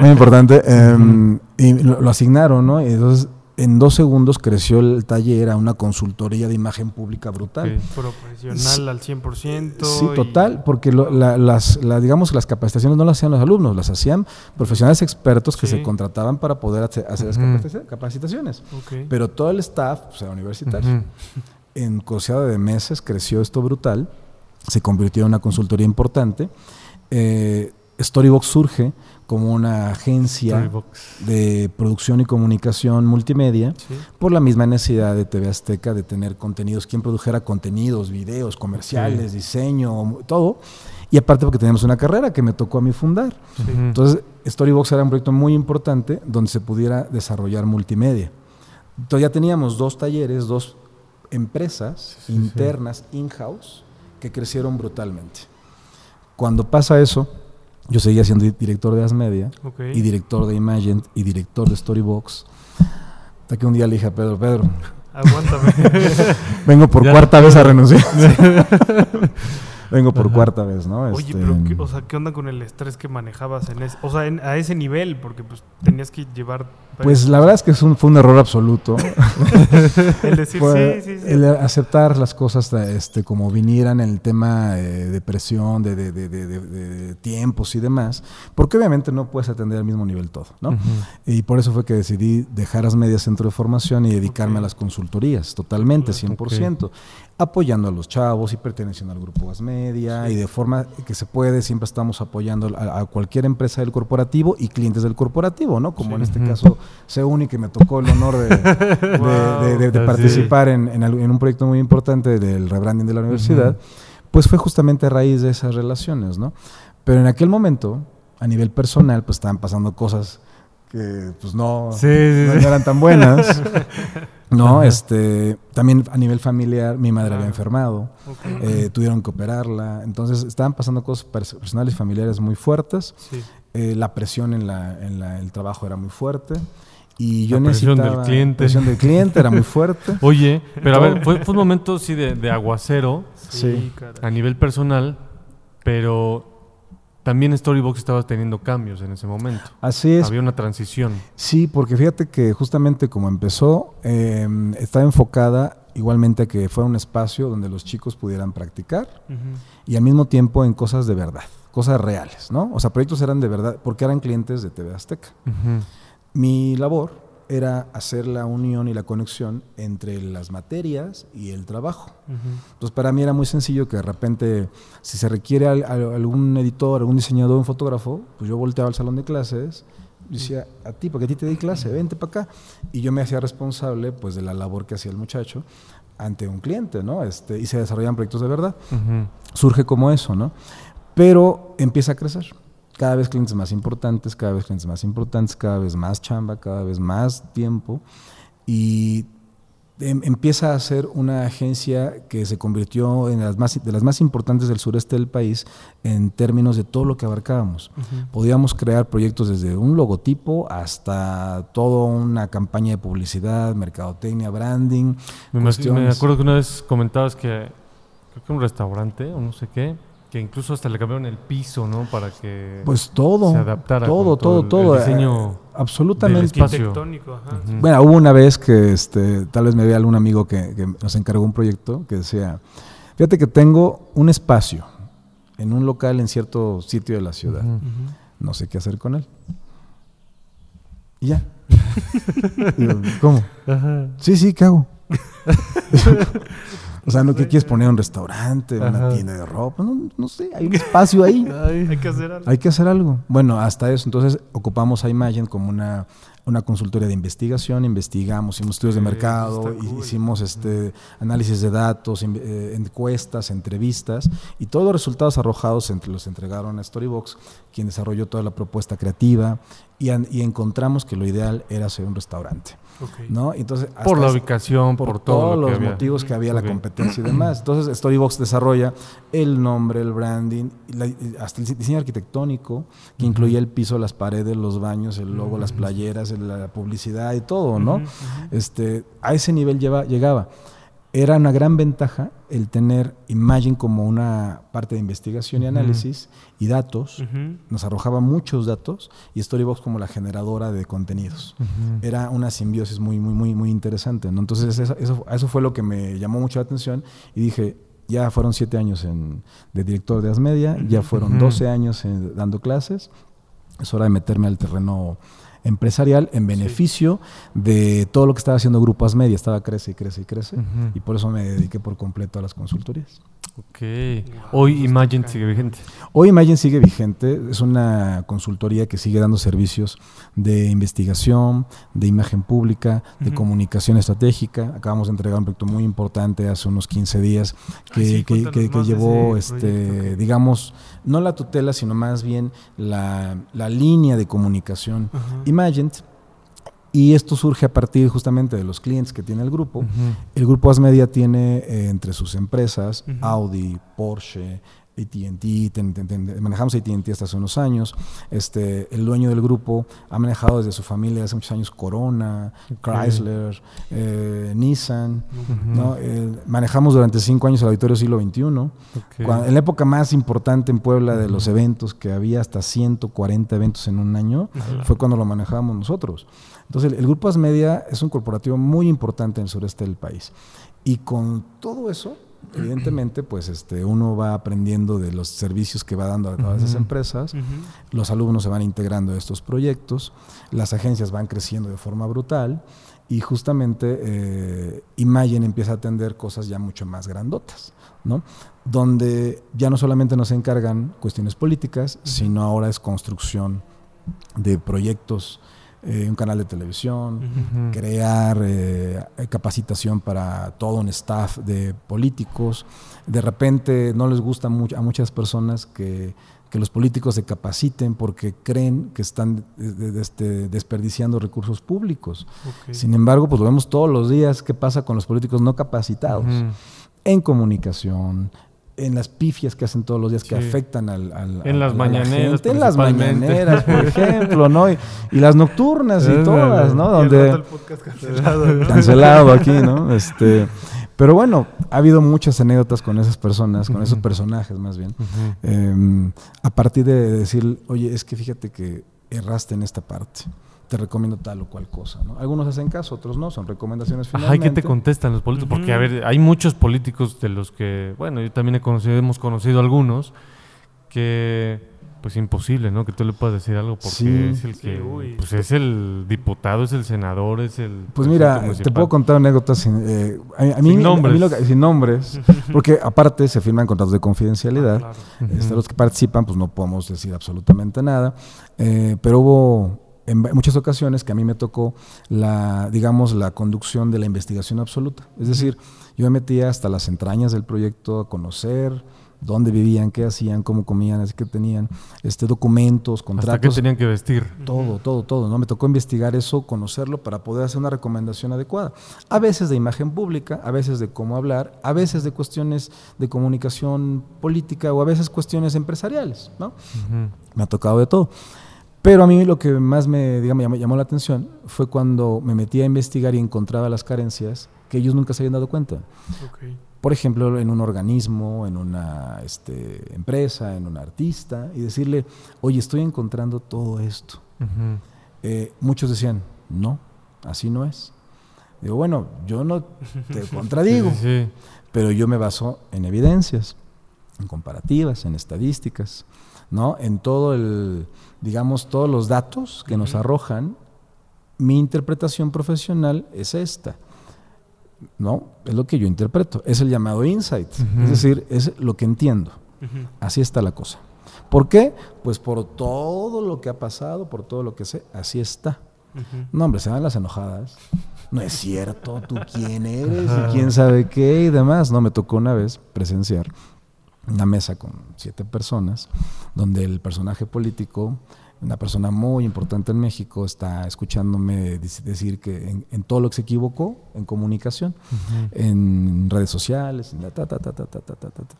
Muy importante. Em, y lo, lo, asignaron, ¿no? Y entonces en dos segundos creció el taller a una consultoría de imagen pública brutal. Profesional al 100%. Sí, total, porque las, digamos, las capacitaciones no las hacían los alumnos, las hacían profesionales expertos que se contrataban para poder hacer, las capacitaciones. Pero todo el staff, o sea, universitario, en cosa de meses creció esto brutal, se convirtió en una consultoría importante. Eh, Storybox surge como una agencia de producción y comunicación multimedia por la misma necesidad de TV Azteca de tener contenidos, quien produjera contenidos, videos, comerciales, diseño, todo. Y aparte porque tenemos una carrera que me tocó a mí fundar. Entonces, Storybox era un proyecto muy importante donde se pudiera desarrollar multimedia. Entonces ya teníamos dos talleres, dos empresas internas, in-house, que crecieron brutalmente. Cuando pasa eso, yo seguía siendo director de Asmedia y director de Imagine y director de Storybox. Hasta que un día le dije a Pedro, Pedro, aguántame. <laughs> Vengo por cuarta vez a renunciar. <laughs> Vengo por cuarta vez, ¿no? Oye, este, pero ¿qué, o sea, ¿qué onda con el estrés que manejabas en ese, o sea, a ese nivel? Porque pues tenías que llevar... Pues la verdad es que fue un error absoluto. <laughs> el decir sí, sí, sí. El aceptar las cosas este, como vinieran en el tema eh, de presión, de, de, de, de, tiempos y demás, porque obviamente no puedes atender al mismo nivel todo, ¿no? Y por eso fue que decidí dejar las medias centro de formación y dedicarme a las consultorías, totalmente, 100% apoyando a los chavos y perteneciendo al grupo Gas Media y de forma que se puede, siempre estamos apoyando a, cualquier empresa del corporativo y clientes del corporativo, ¿no? Como en este caso Seuni, que me tocó el honor de, <laughs> participar en, un proyecto muy importante del rebranding de la universidad, pues fue justamente a raíz de esas relaciones, ¿no? Pero en aquel momento, a nivel personal, pues estaban pasando cosas que pues no, no eran tan buenas. <laughs> No, este, también a nivel familiar, mi madre había enfermado, eh, tuvieron que operarla, entonces estaban pasando cosas personales y familiares muy fuertes, eh, la presión en, la, en la, el trabajo era muy fuerte. Y yo la presión del cliente. presión del cliente era muy fuerte. <laughs> Oye, pero a ver, fue, fue un momento sí de, de aguacero sí, a nivel personal, pero también Storybox estaba teniendo cambios en ese momento. Así es. Había una transición. Sí, porque fíjate que justamente como empezó, em, estaba enfocada igualmente a que fuera un espacio donde los chicos pudieran practicar y al mismo tiempo en cosas de verdad, cosas reales, ¿no? O sea, proyectos eran de verdad, porque eran clientes de TV Azteca. Mi labor era hacer la unión y la conexión entre las materias y el trabajo. Entonces para mí era muy sencillo que de repente, si se requiere algún editor, algún diseñador, un fotógrafo, pues yo volteaba al salón de clases y decía, a ti, porque a ti te di clase, vente para acá. Y yo me hacía responsable pues de la labor que hacía el muchacho ante un cliente, ¿no? Este, y se desarrollan proyectos de verdad. Surge como eso, ¿no? Pero empieza a crecer cada vez clientes más importantes, cada vez clientes más importantes, cada vez más chamba, cada vez más tiempo. Y em, empieza a ser una agencia que se convirtió en las más, de las más importantes del sureste del país en términos de todo lo que abarcábamos. Podíamos crear proyectos desde un logotipo hasta toda una campaña de publicidad, mercadotecnia, branding. Me, me acuerdo que una vez comentabas que creo que un restaurante o no sé qué que incluso hasta le cambiaron el piso, ¿no? Para que pues todo, se adaptara todo, todo, todo, el diseño eh, absolutamente arquitectónico. Bueno, hubo una vez que este, tal vez me vea algún amigo que, nos encargó un proyecto que decía, fíjate que tengo un espacio en un local en cierto sitio de la ciudad, no sé qué hacer con él. Y ya. <laughs> ¿Cómo? Sí, sí, ¿qué hago? <laughs> O sea, ¿no qué quieres poner un restaurante, una tienda de ropa? No, no, sé, hay un espacio ahí. <laughs> hay que hacer algo. Hay que hacer algo. Bueno, hasta eso. Entonces ocupamos a Imagen como una una consultoría de investigación, investigamos, hicimos estudios de mercado, hicimos este análisis de datos, eh, encuestas, entrevistas y todos los resultados arrojados entre, los entregaron a Storybox, quien desarrolló toda la propuesta creativa y, y encontramos que lo ideal era hacer un restaurante. ¿no? Entonces, por la ubicación, por, todos los motivos que había la competencia y demás. Entonces, Storybox desarrolla el nombre, el branding, hasta el diseño arquitectónico, que incluía el piso, las paredes, los baños, el logo, las playeras, la publicidad y todo, ¿no? este, a ese nivel lleva, llegaba era una gran ventaja el tener Imagine como una parte de investigación y análisis y datos. Nos arrojaba muchos datos y Storybox como la generadora de contenidos. Era una simbiosis muy, muy, muy, muy interesante. Entonces, eso, eso, fue lo que me llamó mucho la atención y dije, ya fueron siete años en, de director de Asmedia, ya fueron 12 años dando clases. Es hora de meterme al terreno empresarial en beneficio de todo lo que estaba haciendo Grupo Asmedia. Estaba crece y crece y crece. Y por eso me dediqué por completo a las consultorías. Ok. Hoy Imagine sigue vigente. Hoy Imagine sigue vigente. Es una consultoría que sigue dando servicios de investigación, de imagen pública, de comunicación estratégica. Acabamos de entregar un proyecto muy importante hace unos 15 días que, llevó, este, digamos, no la tutela, sino más bien la, línea de comunicación Imagent. Y esto surge a partir justamente de los clientes que tiene el grupo. El grupo Asmedia tiene eh, entre sus empresas Audi, Porsche, AT&T, manejamos AT&T hasta hace unos años. Este, el dueño del grupo ha manejado desde su familia hace muchos años Corona, Chrysler, eh, Nissan. manejamos durante cinco años el Auditorio Siglo XXI. en la época más importante en Puebla de los eventos, que había hasta 140 eventos en un año, fue cuando lo manejábamos nosotros. Entonces, el, el Grupo Asmedia es un corporativo muy importante en el sureste del país. Y con todo eso, evidentemente, pues este, uno va aprendiendo de los servicios que va dando a todas esas empresas, los alumnos se van integrando a estos proyectos, las agencias van creciendo de forma brutal y justamente eh, Imagen empieza a atender cosas ya mucho más grandotas, ¿no? Donde ya no solamente nos encargan cuestiones políticas, sino ahora es construcción de proyectos eh, un canal de televisión, crear eh, capacitación para todo un staff de políticos. De repente no les gusta mucho a muchas personas que, los políticos se capaciten porque creen que están este, desperdiciando recursos públicos. Sin embargo, pues lo vemos todos los días qué pasa con los políticos no capacitados. En comunicación, en las pifias que hacen todos los días que afectan al, al en las mañaneras en las mañaneras por <laughs> ejemplo no y, las nocturnas y todas no donde el podcast cancelado, cancelado aquí no este pero bueno ha habido muchas anécdotas con esas personas con esos personajes más bien. Em, a partir de decir oye es que fíjate que erraste en esta parte te recomiendo tal o cual cosa. ¿no? Algunos hacen caso, otros no, son recomendaciones finales. ¿qué te contestan los políticos? Porque, a ver, hay muchos políticos de los que, bueno, yo también he conocido, hemos conocido algunos que pues imposible, ¿no? Que tú le puedas decir algo porque es el que, pues es el diputado, es el senador, es el. Pues mira, te puedo contar anécdotas sin, eh, a, mí, sin nombres, sin nombres <laughs> porque aparte se firman contratos de confidencialidad. Ah, este, los que participan, pues no podemos decir absolutamente nada, eh, pero hubo en muchas ocasiones que a mí me tocó la, digamos, la conducción de la investigación absoluta. Es decir, yo me metía hasta las entrañas del proyecto a conocer dónde vivían, qué hacían, cómo comían, que tenían este documentos, contratos. Hasta qué tenían que vestir. Todo, todo, todo. ¿no? Me tocó investigar eso, conocerlo para poder hacer una recomendación adecuada. A veces de imagen pública, a veces de cómo hablar, a veces de cuestiones de comunicación política o a veces cuestiones empresariales. ¿no? Me ha tocado de todo. Pero a mí lo que más me, digamos, llamó, la atención fue cuando me metí a investigar y encontraba las carencias que ellos nunca se habían dado cuenta. Por ejemplo, en un organismo, en una este, empresa, en un artista, y decirle, oye, estoy encontrando todo esto. Eh, muchos decían, no, así no es. Digo, bueno, yo no te <laughs> contradigo, pero yo me baso en evidencias, en comparativas, en estadísticas, ¿no? En todo el digamos, todos los datos que nos arrojan, mi interpretación profesional es esta. No, es lo que yo interpreto. Es el llamado insight. Es decir, es lo que entiendo. Así está la cosa. ¿Por qué? Pues por todo lo que ha pasado, por todo lo que sé, así está. No, hombre, se dan las enojadas. No es cierto, tú quién eres y quién sabe qué y demás. No, me tocó una vez presenciar una mesa con siete personas, donde el personaje político, una persona muy importante en México, está escuchándome decir que en, todo lo que se equivocó, en comunicación, en redes sociales, en la ta, ta, ta, ta, ta, ta, ta, ta.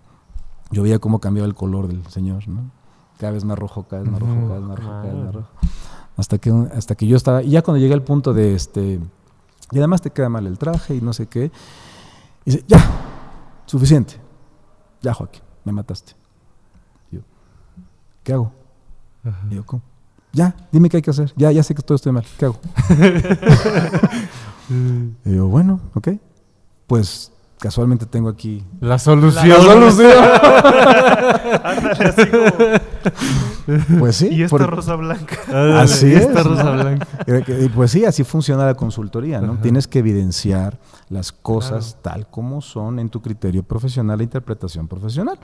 Yo veía cómo cambiaba el color del señor, ¿no? Cada vez más rojo, cada vez más rojo, cada vez más rojo, cada vez más rojo. Hasta que, hasta que yo estaba, y ya cuando llegué al punto de este, y además te queda mal el traje y no sé qué, dice, ya, suficiente, ya Joaquín me mataste. yo, ¿qué hago? Y yo, ¿cómo? Ya, dime qué hay que hacer. Ya, ya sé que todo estoy mal. ¿Qué hago? <laughs> y yo, bueno, ok. Pues casualmente tengo aquí la solución. La solución. <laughs> pues sí. Y esta rosa blanca. Así es. Esta rosa blanca. Y pues sí, así funciona la consultoría, ¿no? Tienes que evidenciar las cosas tal como son en tu criterio profesional e interpretación profesional.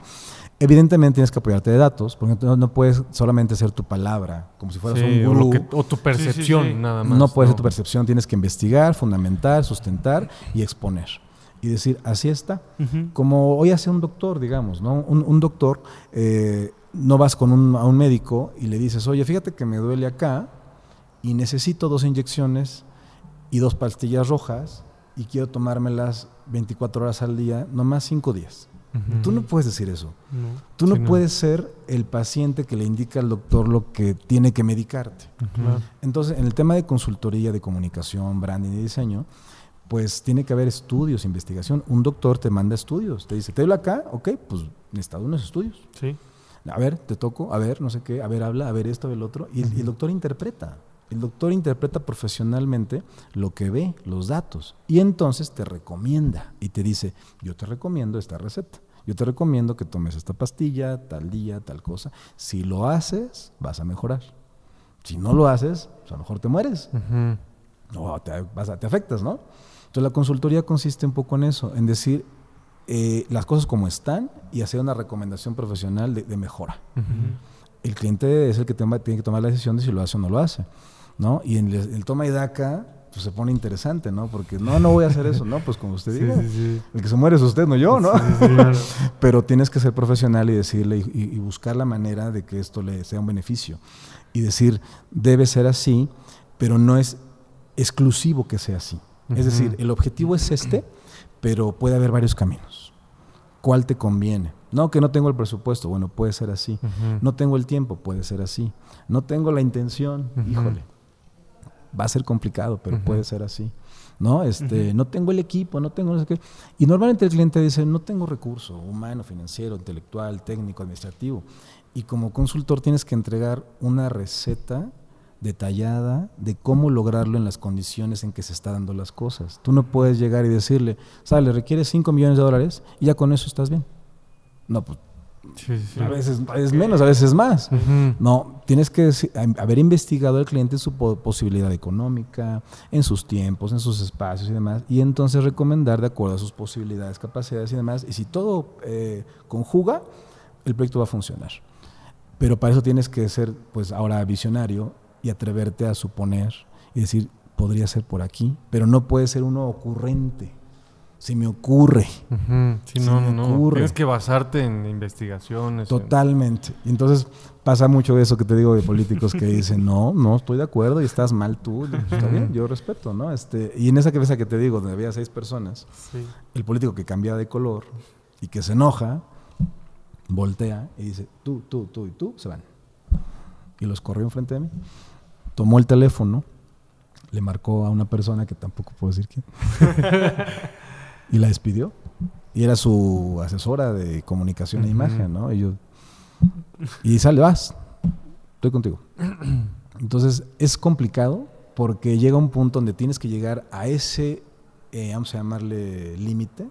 Evidentemente tienes que apoyarte de datos, porque no, puedes solamente ser tu palabra, como si fueras un gurú. O, tu percepción, nada más. No puede ser tu percepción, tienes que investigar, fundamentar, sustentar y exponer y decir, así está. Como hoy hace un doctor, digamos, ¿no? Un, doctor, eh, no vas con un, a un médico y le dices, oye, fíjate que me duele acá y necesito dos inyecciones y dos pastillas rojas y quiero tomármelas 24 horas al día, nomás cinco días. Tú no puedes decir eso. Tú no puedes ser el paciente que le indica al doctor lo que tiene que medicarte. Entonces, en el tema de consultoría, de comunicación, branding y diseño, pues tiene que haber estudios, investigación. Un doctor te manda estudios, te dice, te hablo acá, ok, pues necesitado unos estudios. Sí. A ver, te toco, a ver, no sé qué, a ver, habla, a ver esto, a ver el otro. Y, el, doctor interpreta. El doctor interpreta profesionalmente lo que ve, los datos. Y entonces te recomienda y te dice, yo te recomiendo esta receta. Yo te recomiendo que tomes esta pastilla, tal día, tal cosa. Si lo haces, vas a mejorar. Si no lo haces, pues a lo mejor te mueres. O te, vas te afectas, ¿no? Entonces la consultoría consiste un poco en eso, en decir eh, las cosas como están y hacer una recomendación profesional de, mejora. El cliente es el que tiene que tomar la decisión de si lo hace o no lo hace. ¿no? Y en el, toma y daca pues se pone interesante, ¿no? Porque no, no voy a hacer eso, ¿no? Pues como usted diga, el que se muere es usted, no yo, ¿no? <laughs> Pero tienes que ser profesional y decirle y, buscar la manera de que esto le sea un beneficio. Y decir, debe ser así, pero no es exclusivo que sea así. Es decir, el objetivo es este, pero puede haber varios caminos. ¿Cuál te conviene? No, que no tengo el presupuesto. Bueno, puede ser así. No tengo el tiempo. Puede ser así. No tengo la intención. Híjole. Va a ser complicado, pero puede ser así. ¿no? Este, no tengo el equipo, no tengo no sé qué. Y normalmente el cliente dice, no tengo recurso humano, financiero, intelectual, técnico, administrativo. Y como consultor tienes que entregar una receta detallada de cómo lograrlo en las condiciones en que se están dando las cosas. Tú no puedes llegar y decirle, sale, requiere 5 millones de dólares y ya con eso estás bien. No, pues a veces es menos, a veces más. No, tienes que haber investigado al cliente su posibilidad económica, en sus tiempos, en sus espacios y demás, y entonces recomendar de acuerdo a sus posibilidades, capacidades y demás. Y si todo eh, conjuga, el proyecto va a funcionar. Pero para eso tienes que ser, pues ahora visionario y atreverte a suponer y decir, podría ser por aquí, pero no puede ser uno ocurrente. Se me ocurre. Sí, no, no, no. Tienes que basarte en investigaciones. Totalmente. Y entonces pasa mucho eso que te digo de políticos que dicen, no, no estoy de acuerdo y estás mal tú. Está bien, yo respeto, ¿no? Este, y en esa cabeza que te digo, donde había seis personas, el político que cambia de color y que se enoja, voltea y dice, tú, tú, tú y tú, se van. Y los corrió enfrente de mí tomó el teléfono, le marcó a una persona que tampoco puedo decir quién, <laughs> y la despidió. Y era su asesora de comunicación e imagen, ¿no? Y yo, y sale, vas, estoy contigo. Entonces es complicado porque llega un punto donde tienes que llegar a ese, eh, vamos a llamarle límite,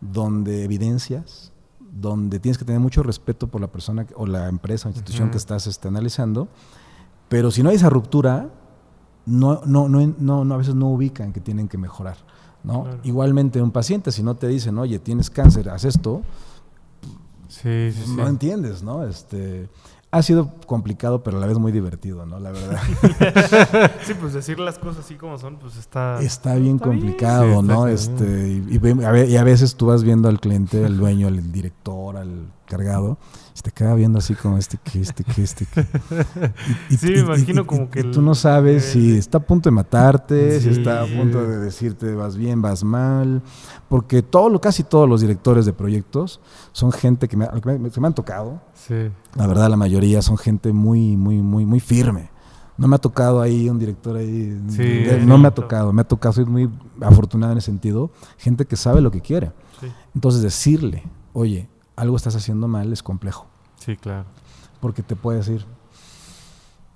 donde evidencias, donde tienes que tener mucho respeto por la persona o la empresa o institución que estás este, analizando pero si no hay esa ruptura, no, no, no, no, a veces no ubican que tienen que mejorar. ¿no? Igualmente un paciente, si no te dicen, oye, tienes cáncer, haz esto, sí, sí, no entiendes, ¿no? Este, ha sido complicado, pero a la vez muy divertido, ¿no? La verdad. <laughs> sí, pues decir las cosas así como son, pues está... Está bien complicado, ¿no? este, y, a veces tú vas viendo al cliente, al dueño, al director, al cargado, y te queda viendo así como este que, este que, este que. <laughs> sí, me imagino como que... tú no sabes si está a punto de matarte, si está a punto de decirte vas bien, vas mal, porque todo, casi todos los directores de proyectos son gente que me, me han tocado. Sí. La verdad, la mayoría son gente muy, muy, muy, muy firme. No me ha tocado ahí un director ahí. no me ha tocado. Me ha tocado, soy muy afortunado en ese sentido. Gente que sabe lo que quiere. Entonces, decirle, oye, algo estás haciendo mal es complejo. Sí, claro. Porque te puede decir,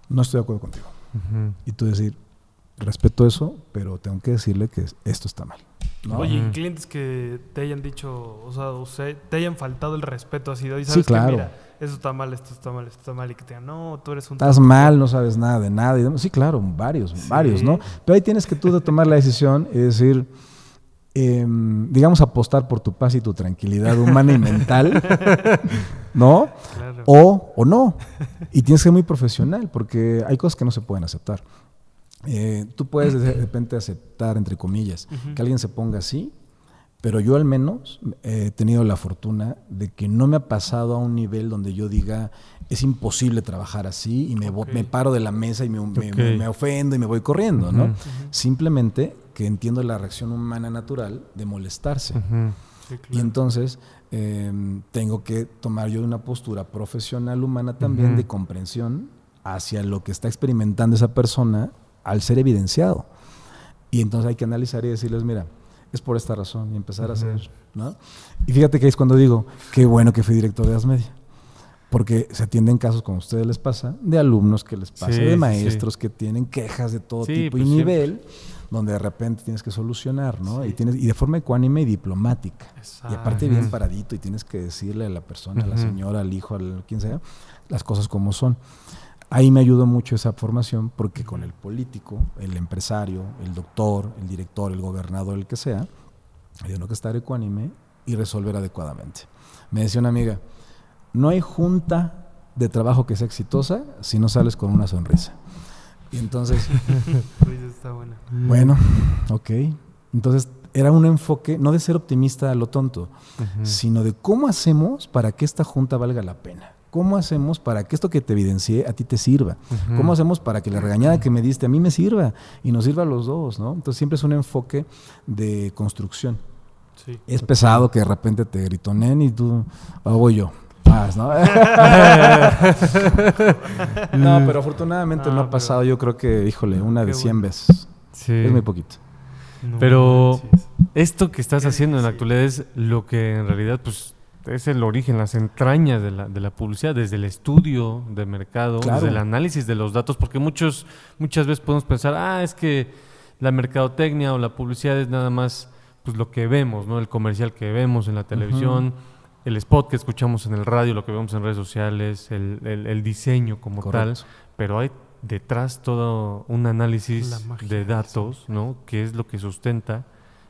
no estoy de acuerdo contigo. Y tú decir, respeto eso, pero tengo que decirle que esto está mal. Oye, clientes que te hayan dicho, o sea, te hayan faltado el respeto así, y sabes sí, claro. que mira, eso está mal, esto está mal, esto está mal, y que te digan, no, tú eres un... Estás mal, no sabes nada de nada. Y sí, claro, varios, varios, ¿no? Pero ahí tienes que tú de tomar la decisión y decir, Em, digamos, apostar por tu paz y tu tranquilidad humana y mental, <laughs> ¿no? O, o no. Y tienes que ser muy profesional, porque hay cosas que no se pueden aceptar. Eh, tú puedes de repente aceptar, entre comillas, que alguien se ponga así, pero yo al menos he tenido la fortuna de que no me ha pasado a un nivel donde yo diga es imposible trabajar así y me, me paro de la mesa y me, me, ofendo y me voy corriendo, ¿no? Simplemente que entiendo la reacción humana natural de molestarse. Y entonces em, tengo que tomar yo una postura profesional humana también de comprensión hacia lo que está experimentando esa persona al ser evidenciado. Y entonces hay que analizar y decirles, mira, es por esta razón y empezar a hacer, ¿no? Y fíjate que es cuando digo, qué bueno que fui director de Asmedia. Porque se atienden casos, como a ustedes les pasa, de alumnos que les pasa, de maestros que tienen quejas de todo tipo y pues nivel donde de repente tienes que solucionar, ¿no? Y, tienes, y de forma ecuánime y diplomática. Y aparte bien paradito y tienes que decirle a la persona, a la señora, al hijo, a quien sea, las cosas como son. Ahí me ayudó mucho esa formación porque con el político, el empresario, el doctor, el director, el gobernador, el que sea, tengo que estar ecuánime y resolver adecuadamente. Me decía una amiga, no hay junta de trabajo que sea exitosa si no sales con una sonrisa. Y entonces... <laughs> Bueno, ok. Entonces era un enfoque no de ser optimista a lo tonto, sino de cómo hacemos para que esta junta valga la pena. ¿Cómo hacemos para que esto que te evidencié a ti te sirva? ¿Cómo hacemos para que la regañada que me diste a mí me sirva y nos sirva a los dos? ¿no? Entonces siempre es un enfoque de construcción. es pesado que de repente te gritonen y tú, ah, voy <laughs> ¿no? pero afortunadamente no, ha pasado, yo creo que, híjole, una de 100 veces. Es muy poquito. pero esto que estás haciendo en la actualidad es lo que en realidad pues es el origen, las entrañas de la, de la publicidad, desde el estudio de mercado, desde el análisis de los datos, porque muchos, muchas veces podemos pensar, ah, es que la mercadotecnia o la publicidad es nada más pues lo que vemos, ¿no? El comercial que vemos en la televisión el spot que escuchamos en el radio, lo que vemos en redes sociales, el, diseño como tal, pero hay detrás todo un análisis de datos, ¿no? Que es lo que sustenta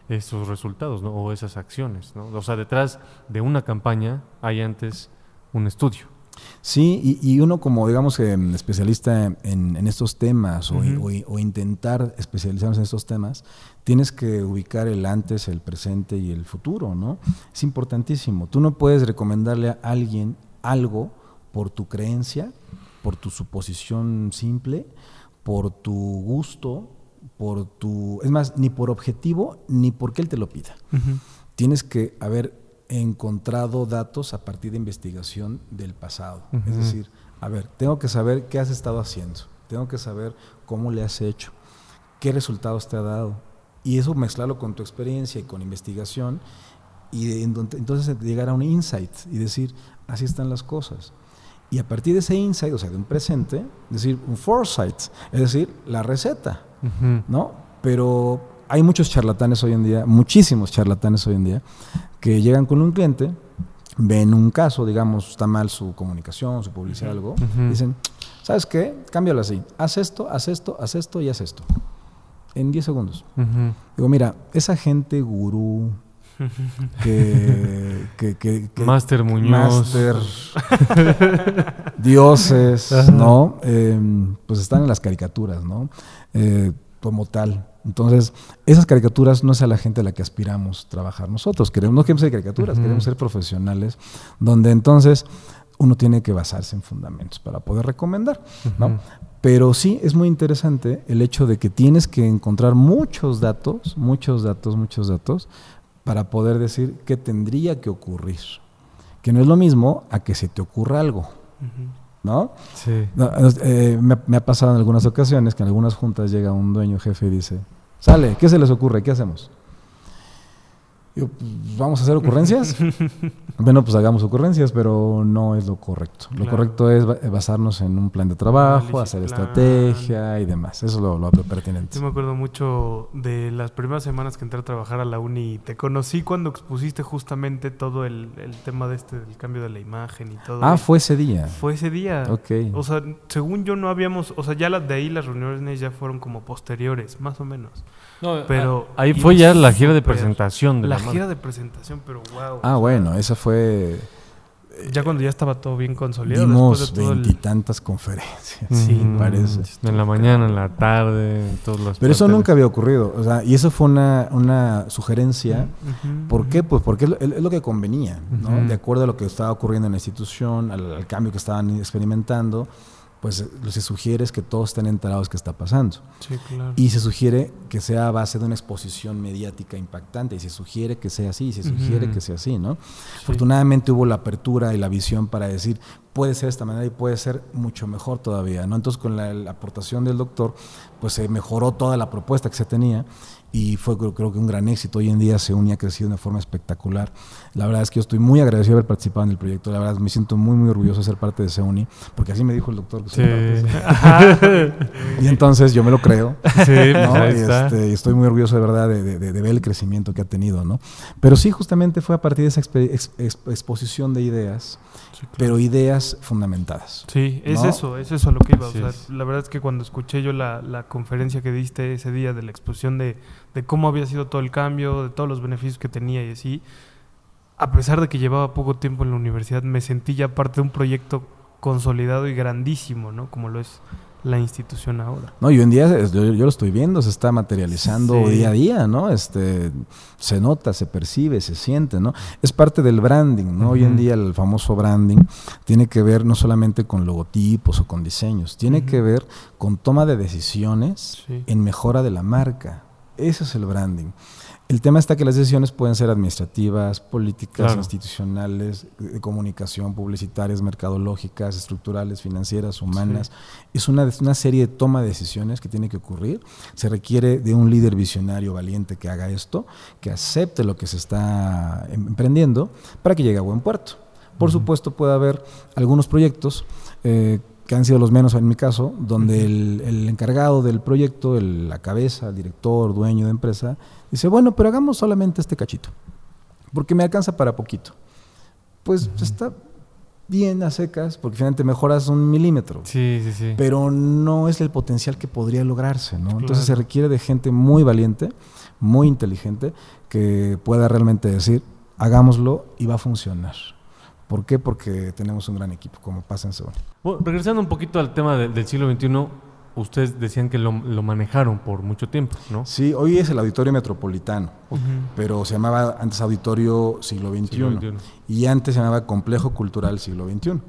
esos resultados, ¿no? O esas acciones, ¿no? O sea, detrás de una campaña hay antes un estudio. Sí, y, uno como, digamos, especialista en, estos temas o, intentar especializarnos en estos temas, tienes que ubicar el antes, el presente y el futuro, ¿no? Es importantísimo. Tú no puedes recomendarle a alguien algo por tu creencia, por tu suposición simple, por tu gusto, por tu... Es más, ni por objetivo, ni porque él te lo pida. Tienes que, haber encontrado datos a partir de investigación del pasado. Es decir, a ver, tengo que saber qué has estado haciendo, tengo que saber cómo le has hecho, qué resultados te ha dado. Y eso mezclarlo con tu experiencia y con investigación y entonces llegar a un insight y decir, así están las cosas. Y a partir de ese insight, o sea, de un presente, decir un foresight, es decir, la receta, ¿no? Pero hay muchos charlatanes hoy en día, muchísimos charlatanes hoy en día, que llegan con un cliente, ven un caso, digamos, está mal su comunicación, su publicidad, algo, dicen, ¿sabes qué? Cámbialo así, haz esto, haz esto, haz esto y haz esto. En 10 segundos. Digo, mira, esa gente gurú, <laughs> que, que, Master Muñoz. Master, <laughs> dioses, ¿no? Em, pues están en las caricaturas, ¿no? Eh, como tal. Entonces, esas caricaturas no es a la gente a la que aspiramos trabajar nosotros. Queremos, no queremos ser caricaturas, queremos ser profesionales, donde entonces uno tiene que basarse en fundamentos para poder recomendar, ¿no? Pero sí es muy interesante el hecho de que tienes que encontrar muchos datos, muchos datos, muchos datos, para poder decir qué tendría que ocurrir. Que no es lo mismo a que se te ocurra algo. ¿No? Sí. Eh, me, ha pasado en algunas ocasiones que en algunas juntas llega un dueño jefe y dice, sale, ¿qué se les ocurre? ¿Qué hacemos? Pues, ¿vamos a hacer ocurrencias? <laughs> bueno, pues hagamos ocurrencias, pero no es lo correcto. Lo correcto es basarnos en un plan de trabajo, hacer estrategia y demás. Eso es lo, pertinente. Yo me acuerdo mucho de las primeras semanas que entré a trabajar a la uni. Te conocí cuando expusiste justamente todo el, tema de este, del cambio de la imagen y todo. Ah, fue ese día. Fue ese día. Ok. O sea, según yo no habíamos, o sea, ya las de ahí las reuniones ya fueron como posteriores, más o menos. No, pero ahí fue ya la gira de presentación de la, la gira de presentación, pero wow. Ah, bueno, esa fue ya cuando ya estaba todo bien consolidado. Dimos veintitantas conferencias, sí, parece. En la mañana, en la tarde, todos los. Pero eso nunca había ocurrido, o sea, y eso fue una, una sugerencia. ¿Por qué? Pues porque es lo, que convenía, ¿no? De acuerdo a lo que estaba ocurriendo en la institución, al cambio que estaban experimentando pues lo que se sugiere es que todos estén enterados qué está pasando. Sí, claro. Y se sugiere que sea a base de una exposición mediática impactante, y se sugiere que sea así, y se sugiere que sea así, ¿no? Afortunadamente hubo la apertura y la visión para decir, puede ser de esta manera y puede ser mucho mejor todavía, ¿no? Entonces con la aportación del doctor, pues se mejoró toda la propuesta que se tenía y fue creo, que un gran éxito. Hoy en día se y ha crecido de una forma espectacular. La verdad es que yo estoy muy agradecido de haber participado en el proyecto. La verdad me siento muy, muy orgulloso de ser parte de SEUNI, porque así me dijo el doctor. <laughs> y entonces yo me lo creo. Sí, pues y, este, estoy muy orgulloso de verdad de, ver el crecimiento que ha tenido. ¿no? Pero sí, justamente fue a partir de esa exposición de ideas, pero ideas fundamentadas. Sí, es eso, es eso a lo que iba. la verdad es que cuando escuché yo la, la conferencia que diste ese día de la exposición de de cómo había sido todo el cambio, de todos los beneficios que tenía y así. A pesar de que llevaba poco tiempo en la universidad, me sentí ya parte de un proyecto consolidado y grandísimo, ¿no? Como lo es la institución ahora. No, y hoy en día yo, lo estoy viendo, se está materializando día a día, ¿no? Este, se nota, se percibe, se siente, ¿no? Es parte del branding, ¿no? Hoy en día el famoso branding tiene que ver no solamente con logotipos o con diseños, tiene que ver con toma de decisiones en mejora de la marca. Ese es el branding. El tema está que las decisiones pueden ser administrativas, políticas, institucionales, de comunicación, publicitarias, mercadológicas, estructurales, financieras, humanas. Es una, una, serie de toma de decisiones que tiene que ocurrir. Se requiere de un líder visionario valiente que haga esto, que acepte lo que se está emprendiendo para que llegue a buen puerto. Por supuesto, puede haber algunos proyectos eh, que han sido los menos en mi caso, donde el, encargado del proyecto, la cabeza, el director, dueño de empresa, dice, bueno, pero hagamos solamente este cachito, porque me alcanza para poquito. Pues está bien a secas, porque finalmente mejoras un milímetro. Sí, sí, sí. Pero no es el potencial que podría lograrse, ¿no? Entonces se requiere de gente muy valiente, muy inteligente, que pueda realmente decir, hagámoslo y va a funcionar. ¿Por qué? Porque tenemos un gran equipo, como pasa en Seúl. regresando un poquito al tema del siglo XXI, ustedes decían que lo, manejaron por mucho tiempo, ¿no? Sí, hoy es el Auditorio Metropolitano, pero se llamaba antes Auditorio Siglo XXI, y antes se llamaba Complejo Cultural Siglo XXI.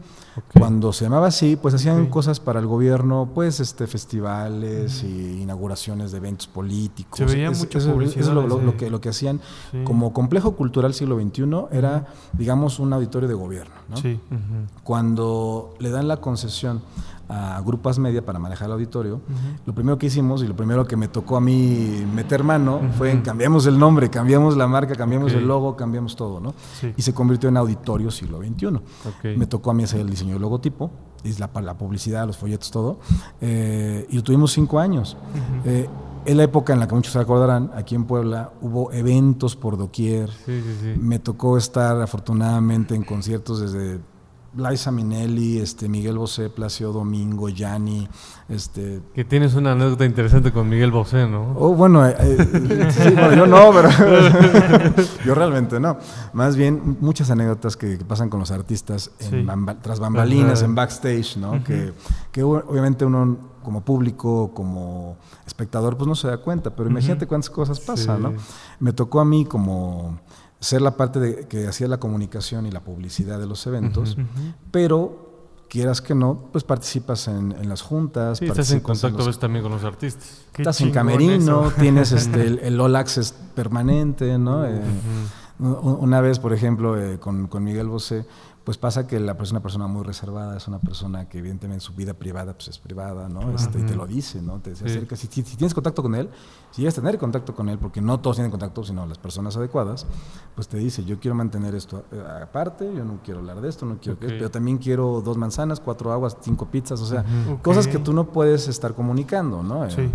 Cuando se llamaba así, pues hacían cosas para el gobierno, pues este festivales y inauguraciones de eventos políticos. Se veía mucho eso, es lo, que, lo que hacían como complejo cultural siglo XXI era, digamos, un auditorio de gobierno. ¿no? Cuando le dan la concesión a Grupas Media para manejar el auditorio, lo primero que hicimos y lo primero que me tocó a mí meter mano fue en cambiamos el nombre, cambiamos la marca, cambiamos el logo, cambiamos todo, ¿no? Y se convirtió en Auditorio Siglo XXI. Me tocó a mí hacer el diseño del logotipo, es la, la publicidad, los folletos, todo, eh, y lo tuvimos cinco años. Eh, en la época en la que muchos se acordarán, aquí en Puebla hubo eventos por doquier. Me tocó estar afortunadamente en conciertos desde Liza Minelli, este, Miguel Bosé, Placio Domingo, Yanni, este... Que tienes una anécdota interesante con Miguel Bosé, ¿no? Oh, bueno, eh, eh, sí, bueno, yo no, pero <laughs> yo realmente no. Más bien, muchas anécdotas que, pasan con los artistas en tras bambalinas, en backstage, ¿no? que, que obviamente uno como público, como espectador, pues no se da cuenta, pero imagínate cuántas cosas pasan, ¿no? Me tocó a mí como ser la parte de, que hacía la comunicación y la publicidad de los eventos, pero quieras que no, pues participas en, las juntas. Sí, estás en contacto también con los artistas. estás en camerino, <laughs> tienes este, <laughs> el, All Access permanente, ¿no? Eh, una vez, por ejemplo, eh, con, con, Miguel Bosé, pues pasa que la persona es una persona muy reservada, es una persona que evidentemente su vida privada pues es privada, ¿no? Este, y te lo dice, ¿no? Te acerca. Si, tienes contacto con él, si llegas a tener contacto con él, porque no todos tienen contacto, sino las personas adecuadas, pues te dice, yo quiero mantener esto eh, aparte, yo no quiero hablar de esto, no quiero que, pero también quiero dos manzanas, cuatro aguas, cinco pizzas, o sea, cosas que tú no puedes estar comunicando, ¿no? Sí.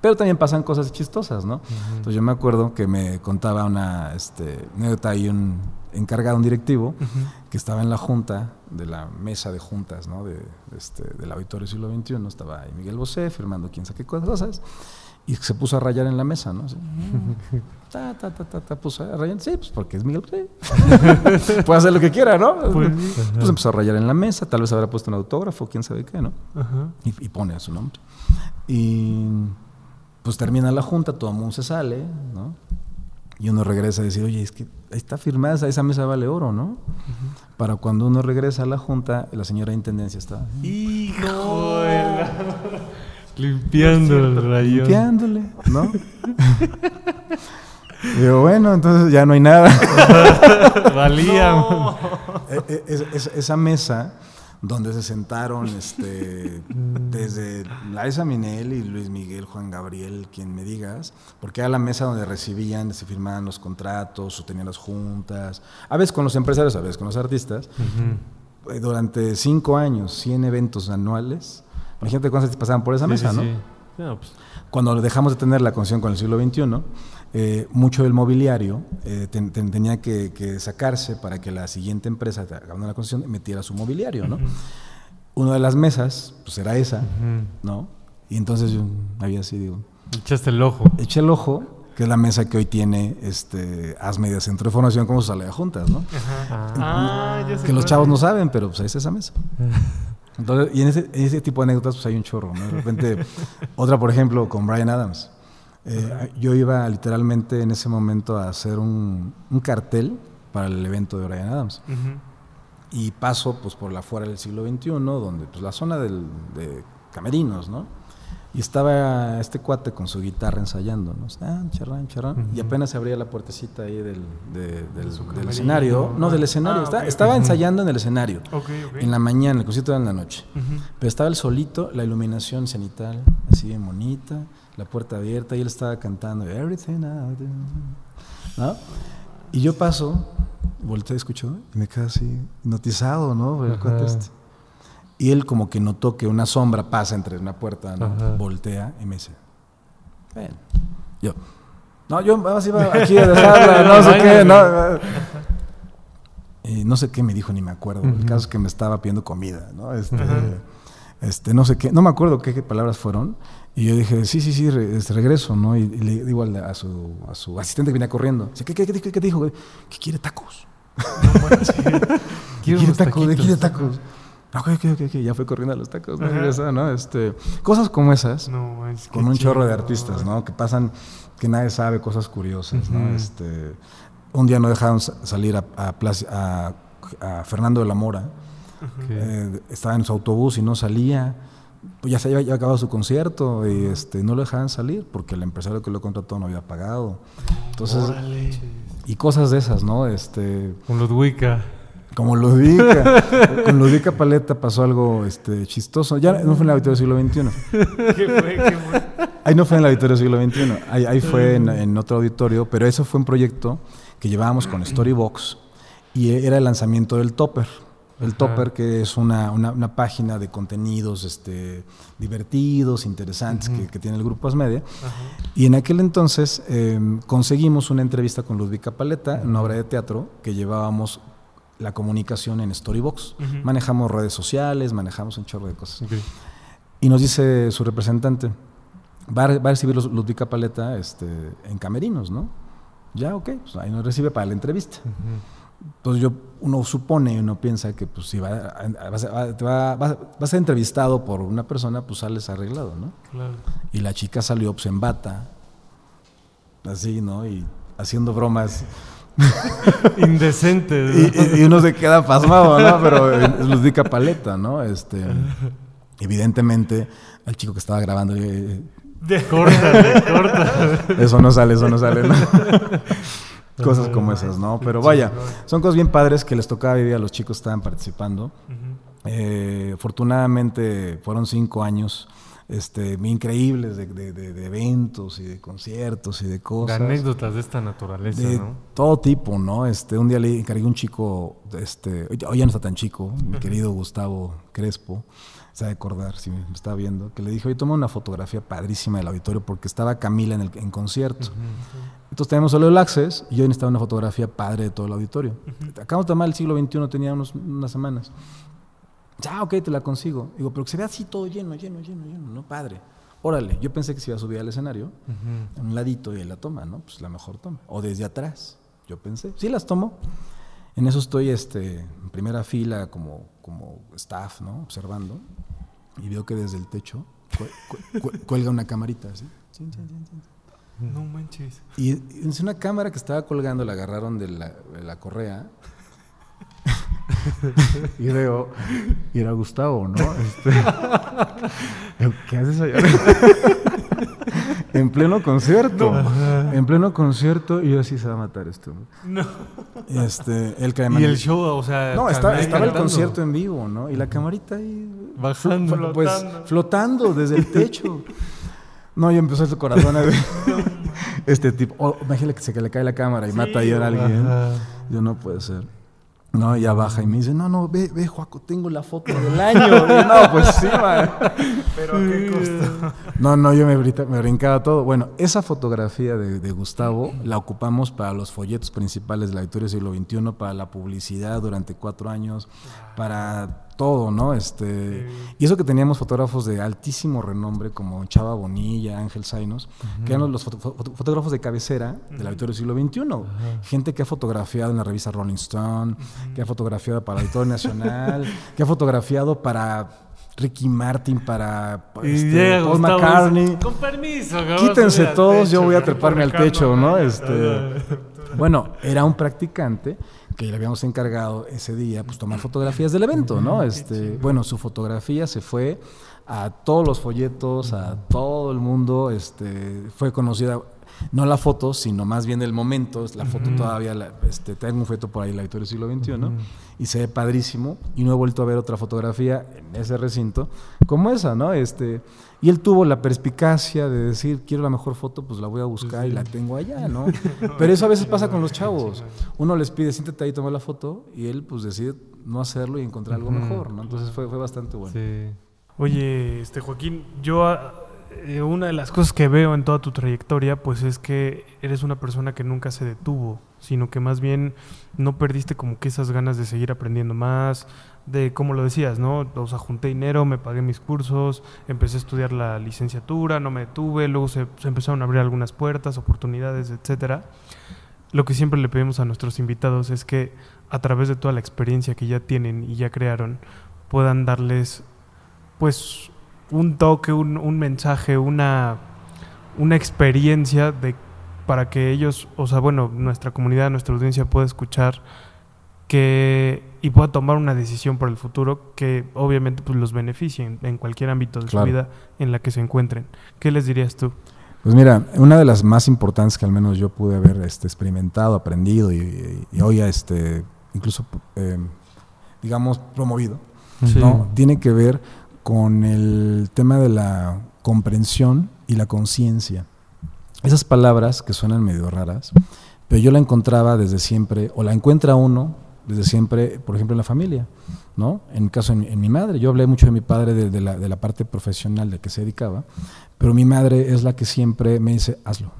Pero también pasan cosas chistosas, ¿no? Entonces yo me acuerdo que me contaba una este, anécdota y un encargado, un directivo, que estaba en la junta, de la mesa de juntas, ¿no? De, este, del auditorio siglo XXI, estaba ahí Miguel Bosé firmando quién sabe qué cosas, y se puso a rayar en la mesa, ¿no? <laughs> ta, ta, ta, ta, ta, puso a rayar, sí, pues porque es Miguel Bosé. <laughs> Puede hacer lo que quiera, ¿no? Pues, pues, empezó a rayar en la mesa, tal vez habrá puesto un autógrafo, quién sabe qué, ¿no? Y, y pone a su nombre. Y pues termina la junta, todo el mundo se sale, ¿no? Y uno regresa a decir, oye, es que está firmada, esa mesa vale oro, ¿no? Para cuando uno regresa a la junta, la señora de intendencia está. ¡Hijo! <laughs> Limpiando el rayón. Limpiándole, ¿no? <laughs> Digo, bueno, entonces ya no hay nada. <laughs> Valía. E, e, esa mesa donde se sentaron este, <laughs> desde Laisa Minelli, Luis Miguel, Juan Gabriel, quien me digas, porque era la mesa donde recibían, se firmaban los contratos o tenían las juntas, a veces con los empresarios, a veces con los artistas. Eh, durante cinco años, 100 eventos anuales. Imagínate cuántas pasaban por esa mesa, ¿no? Pues. Cuando dejamos de tener la concesión con el siglo XXI, eh, mucho del mobiliario eh, tenía que, sacarse para que la siguiente empresa, acabando la concesión, metiera su mobiliario, ¿no? Una de las mesas, pues era esa, ¿no? Y entonces yo había así, digo... Echaste el ojo. Eché el ojo, que es la mesa que hoy tiene este Asmedia Centro de Formación como sale de juntas, ¿no? Ah, que los chavos no saben, pero pues ahí está esa mesa. <laughs> Entonces, y en ese, en ese, tipo de anécdotas pues hay un chorro, ¿no? De repente, otra por ejemplo con Brian Adams. Eh, yo iba literalmente en ese momento a hacer un, cartel para el evento de Brian Adams. Y paso pues por la fuera del siglo XXI, donde pues la zona del, de camerinos, ¿no? Y estaba este cuate con su guitarra ensayando, ¿no? Ah, charrán, charrán. Y apenas se abría la puertecita ahí del, del, escenario. No, del escenario. Ah, estaba ensayando en el escenario. En la mañana, el concierto era en la noche. Pero estaba el solito, la iluminación cenital, así bien bonita la puerta abierta y él estaba cantando Everything ¿no? Y yo paso, volteé, escucho y me quedé así notizado, ¿no? Este. Y él como que notó que una sombra pasa entre una puerta, ¿no? Voltea y me dice, ven. Yo, no, yo más iba aquí a dejarla, no sé qué, no. Y no sé qué me dijo, ni me acuerdo. El caso es que me estaba pidiendo comida, ¿no? Este, este, no sé qué, no me acuerdo qué palabras fueron. Y yo dije, sí, sí, sí, este, regreso, ¿no? Y, le digo a, su, a, su, asistente que venía corriendo, ¿qué, qué, qué, qué dijo? Que quiere tacos. No, <laughs> quiere tacos, quiere tacos. Ok, ok, ok, ya fue corriendo a los tacos, ¿no? ¿no? Este, cosas como esas, con un chorro de artistas, ¿no? Que pasan, que nadie sabe, cosas curiosas, ¿no? Este, un día no dejaron salir a, a, a Fernando de la Mora, eh, estaba en su autobús y no salía pues ya se había acabado su concierto y este, no lo dejaban salir porque el empresario que lo contrató no había pagado. Entonces, y cosas de esas, ¿no? Este, Con Ludwika. Como Ludwika. <laughs> Con Ludwika Paleta pasó algo este, chistoso. Ya no fue en la Victoria del siglo XXI. <laughs> ¿Qué fue? ¿Qué fue? Ahí no fue en la Victoria del siglo XXI. Ahí, ahí fue en, en, otro auditorio, pero eso fue un proyecto que llevábamos con Storybox y era el lanzamiento del Topper. El Topper, que es una, una, página de contenidos este, divertidos, interesantes que, tiene el Grupo Asmedia. Y en aquel entonces em, conseguimos una entrevista con Ludwika Paleta, una obra de teatro que llevábamos la comunicación en Storybox. Manejamos redes sociales, manejamos un chorro de cosas. Y nos dice su representante, va a, recibir los, Ludwika Paleta este, en Camerinos, ¿no? Ya, ok, pues ahí nos recibe para la entrevista. Entonces yo, uno supone, uno piensa que pues si va, va, a ser entrevistado por una persona, pues sales arreglado, ¿no? Claro. Y la chica salió pues, en bata, así, ¿no? Y haciendo bromas. <laughs> Indecentes. y, uno se queda pasmado, ¿no? Pero es Ludwika Paleta, ¿no? Este, evidentemente, al chico que estaba grabando... Eh, <laughs> córtale, córtale. Eso no sale, eso no sale, ¿no? <laughs> cosas como esas, ¿no? Pero vaya, son cosas bien padres que les tocaba vivir a los chicos que estaban participando. Eh, afortunadamente fueron cinco años este, increíbles de, de, eventos y de conciertos y de cosas. De anécdotas de esta naturaleza, de ¿no? Todo tipo, ¿no? Este, un día le encargué un chico, este, hoy ya no está tan chico, mi querido Gustavo Crespo, se a acordar si me está viendo, que le dije, oye, toma una fotografía padrísima del auditorio porque estaba Camila en el en concierto. Entonces tenemos solo el access y yo necesitaba una fotografía padre de todo el auditorio. Acabamos de tomar el siglo XXI, tenía unos, unas semanas. Ya, ah, ok, te la consigo. Digo, pero que se vea así todo lleno, lleno, lleno, lleno, ¿no? Padre. Órale, yo pensé que se iba a subir al escenario, a un ladito y la toma, ¿no? Pues la mejor toma. O desde atrás, yo pensé. Sí las tomo. En eso estoy este, en primera fila como, como staff, ¿no? Observando y veo que desde el techo cuelga una camarita así. No manches. Y es una cámara que estaba colgando, la agarraron de la, de la correa. <laughs> y veo, y era Gustavo, ¿no? Este, <laughs> ¿Qué haces allá? <laughs> en pleno concierto. En pleno concierto, y yo así se va a matar esto. No. Este, el y el show, o sea. No, estaba, el concierto en vivo, ¿no? Y la camarita ahí. Bajando. Pues flotando desde el techo. No, yo empezó su corazón a ver. <laughs> este tipo. Oh, imagínate que se que le cae la cámara y mata a alguien. Yo no puede ser. No, ya baja y me dice, no, no, ve, ve, Juaco, tengo la foto del <laughs> año. no, pues sí, <laughs> man. Pero ¿a qué costo? No, no, yo me, me brincaba todo. Bueno, esa fotografía de, Gustavo la ocupamos para los folletos principales de la Victoria Siglo XXI, para la publicidad durante cuatro años, para todo, ¿no? Este, y eso que teníamos fotógrafos de altísimo renombre como Chava Bonilla, Ángel Zainos, que eran los fotógrafos de cabecera de la Victoria del siglo XXI. Gente que ha fotografiado en la revista Rolling Stone, que ha fotografiado para la Auditorio Nacional, <laughs> que ha fotografiado para Ricky Martin, para este, Paul McCartney. Con permiso, Quítense todos, yo voy a treparme al techo, ¿no? Este, bueno, era un practicante que le habíamos encargado ese día, pues tomar fotografías del evento, ¿no? Este, bueno, su fotografía se fue a todos los folletos, a todo el mundo, este, fue conocida no la foto, sino más bien el momento, la foto todavía, este, tengo un foto por ahí, la historia del siglo XXI, ¿no? y se ve padrísimo, y no he vuelto a ver otra fotografía en ese recinto como esa, ¿no? Este, y él tuvo la perspicacia de decir, quiero la mejor foto, pues la voy a buscar y la tengo allá, <laughs> ¿no? Pero eso a veces pasa con los chavos. Uno les pide, siéntate ahí, toma la foto, y él pues decide no hacerlo y encontrar algo mejor, ¿no? Entonces fue, fue bastante bueno. Sí. Oye, este Joaquín, yo eh, una de las cosas que veo en toda tu trayectoria, pues es que eres una persona que nunca se detuvo, sino que más bien no perdiste como que esas ganas de seguir aprendiendo más, de como lo decías, ¿no? O sea, junté dinero, me pagué mis cursos, empecé a estudiar la licenciatura, no me detuve, luego se, empezaron a abrir algunas puertas, oportunidades, etcétera. Lo que siempre le pedimos a nuestros invitados es que a través de toda la experiencia que ya tienen y ya crearon, puedan darles pues un toque, un, un mensaje, una, una experiencia de, para que ellos, o sea, bueno, nuestra comunidad, nuestra audiencia pueda escuchar que y pueda tomar una decisión para el futuro que obviamente pues los beneficie en, cualquier ámbito de su vida en la que se encuentren. ¿Qué les dirías tú? Pues mira, una de las más importantes que al menos yo pude haber este, experimentado, aprendido y, hoy este, incluso, eh, digamos, promovido, ¿no? tiene que ver con el tema de la comprensión y la conciencia. Esas palabras que suenan medio raras, pero yo la encontraba desde siempre, o la encuentra uno desde siempre, por ejemplo, en la familia, ¿no? En mi caso, en, mi madre. Yo hablé mucho de mi padre de, la, de, la, parte profesional de que se dedicaba, pero mi madre es la que siempre me dice, hazlo,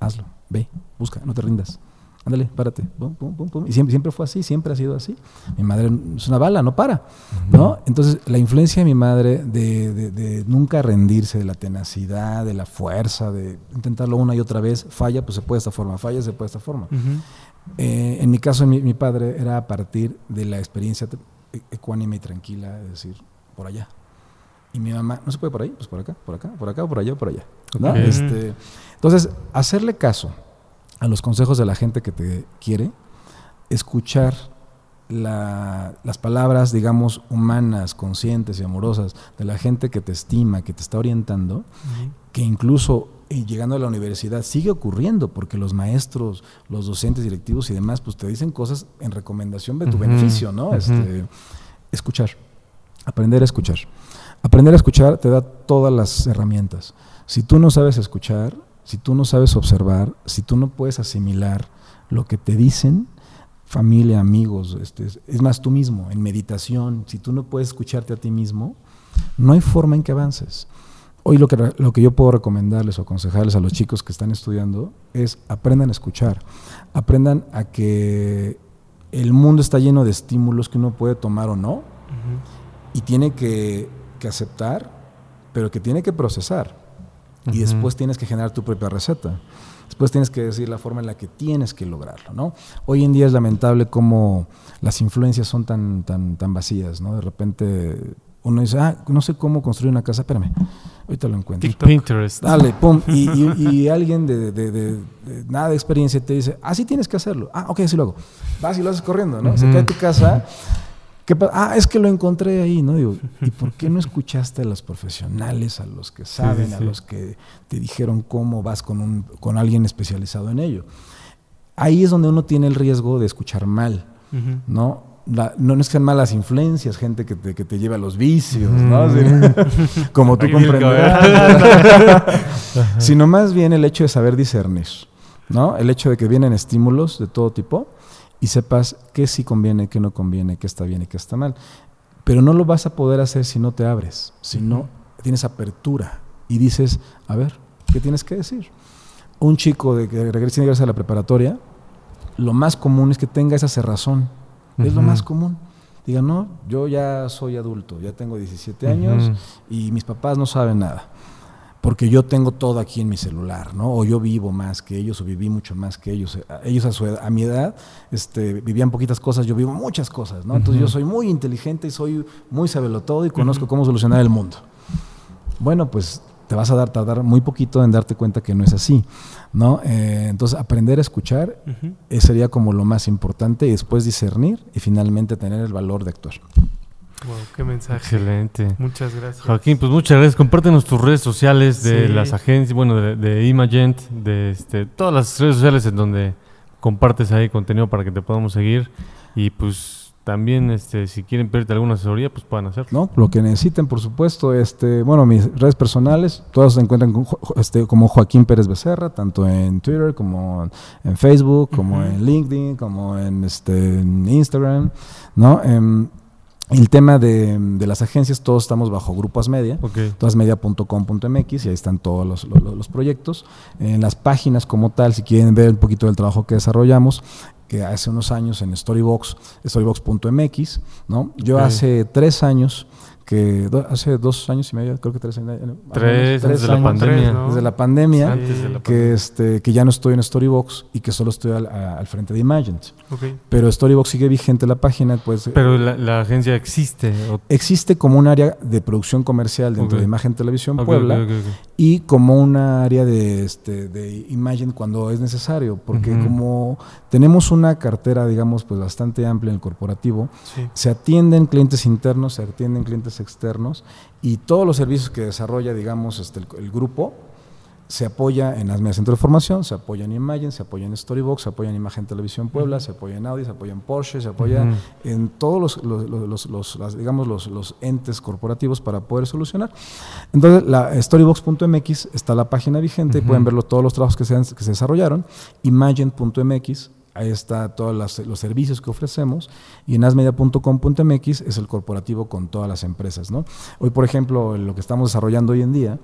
hazlo, ve, busca, no te rindas, ándale, párate, pum, pum, pum, pum. Y siempre, siempre fue así, siempre ha sido así. Mi madre es una bala, no para, ¿no? Entonces, la influencia de mi madre de, de, nunca rendirse, de la tenacidad, de la fuerza, de intentarlo una y otra vez, falla, pues se puede de esta forma, falla, se puede de esta forma. Eh, en mi caso, mi, mi, padre era a partir de la experiencia ecuánime y tranquila, es decir, por allá. Y mi mamá, ¿no se puede por ahí? Pues por acá, por acá, por acá, por allá, por allá. ¿no? Este, entonces, hacerle caso a los consejos de la gente que te quiere, escuchar las palabras, digamos, humanas, conscientes y amorosas de la gente que te estima, que te está orientando, que incluso eh, llegando a la universidad sigue ocurriendo, porque los maestros, los docentes, directivos y demás, pues te dicen cosas en recomendación de tu beneficio, ¿no? este, escuchar, aprender a escuchar. Aprender a escuchar te da todas las herramientas. Si tú no sabes escuchar, si tú no sabes observar, si tú no puedes asimilar lo que te dicen, familia, amigos, este, es más tú mismo, en meditación, si tú no puedes escucharte a ti mismo, no hay forma en que avances. Hoy lo que, lo que yo puedo recomendarles o aconsejarles a los chicos que están estudiando es aprendan a escuchar, aprendan a que el mundo está lleno de estímulos que uno puede tomar o no y tiene que, que, aceptar, pero que tiene que procesar. Y después tienes que generar tu propia receta. Después tienes que decir la forma en la que tienes que lograrlo, ¿no? Hoy en día es lamentable cómo las influencias son tan, tan, tan vacías, ¿no? De repente uno dice, ah, no sé cómo construir una casa, espérame, ahorita lo encuentro. Pinterest. Dale, pum. <laughs> Y, y, alguien de, de, de, nada de experiencia te dice, ah, sí tienes que hacerlo. Ah, ok, así lo hago. Vas y lo haces corriendo, ¿no? Se cae tu casa. ¿Qué ah, es que lo encontré ahí, ¿no? Digo, <laughs> ¿y por qué no escuchaste a los profesionales, a los que saben, a los que te dijeron cómo vas con, un, con alguien especializado en ello? Ahí es donde uno tiene el riesgo de escuchar mal, ¿no? No es que sean malas influencias, gente que te, que te lleva a los vicios, ¿no? Mm. <laughs> como tú comprenderás. sino más bien el hecho de saber discernir, ¿no? El hecho de que vienen estímulos de todo tipo y sepas qué sí conviene, qué no conviene, qué está bien y qué está mal. Pero no lo vas a poder hacer si no te abres, si no tienes apertura y dices, a ver, ¿qué tienes que decir? Un chico de que regresa a la preparatoria, lo más común es que tenga esa cerrazón es lo más común. Diga, no, yo ya soy adulto, ya tengo 17 años y mis papás no saben nada. Porque yo tengo todo aquí en mi celular, ¿no? O yo vivo más que ellos, o viví mucho más que ellos. Ellos a, su a mi edad este, vivían poquitas cosas, yo vivo muchas cosas, ¿no? Entonces yo soy muy inteligente y soy muy todo y conozco cómo solucionar el mundo. Bueno, pues te vas a dar, tardar muy poquito en darte cuenta que no es así, ¿no? Eh, entonces, aprender a escuchar eh, sería como lo más importante y después discernir y finalmente tener el valor de actuar. Wow, qué mensaje. Excelente. Muchas gracias. Joaquín, pues muchas gracias. Compártenos tus redes sociales de las agencias, bueno, de, de Imagent, de este, todas las redes sociales en donde compartes ahí contenido para que te podamos seguir. Y pues también este, si quieren pedirte alguna asesoría, pues puedan hacerlo. No, lo que necesiten, por supuesto. Este, bueno, mis redes personales, todas se encuentran este, como Joaquín Pérez Becerra, tanto en Twitter como en Facebook, como en LinkedIn, como en, este, Instagram, ¿no? Em, el tema de, las agencias, todos estamos bajo Grupos Media, okay. toasmedia.com.mx y ahí están todos los, los, proyectos. En las páginas como tal, si quieren ver un poquito del trabajo que desarrollamos, que hace unos años en Storybox, storybox.mx, ¿no? Yo hace tres años que hace dos años y medio, creo que tres años. Tres, desde, la pandemia, desde la pandemia. que, este, que ya no estoy en Storybox y que solo estoy al, frente de Imagine. Pero Storybox sigue vigente la página. pues Pero la, agencia existe. Existe como un área de producción comercial dentro de Imagen Televisión Puebla y como un área de, este, de Imagine cuando es necesario. Porque como tenemos una cartera, digamos, pues bastante amplia en el corporativo, se atienden clientes internos, se atienden clientes externos y todos los servicios que desarrolla, digamos, este, el, grupo se apoya en las medias de formación, se apoya en Imagen, se apoya en Storybox, se apoya en Imagen Televisión Puebla, se apoya en Audi, se apoya en Porsche, se apoya en todos los, los, digamos, los, entes corporativos para poder solucionar. Entonces, la Storybox.mx está la página vigente y pueden verlo todos los trabajos que se, que se desarrollaron. Imagen.mx Ahí está todos los servicios que ofrecemos y en asmedia.com.mx es el corporativo con todas las empresas. ¿no? Hoy, por ejemplo, lo que estamos desarrollando hoy en día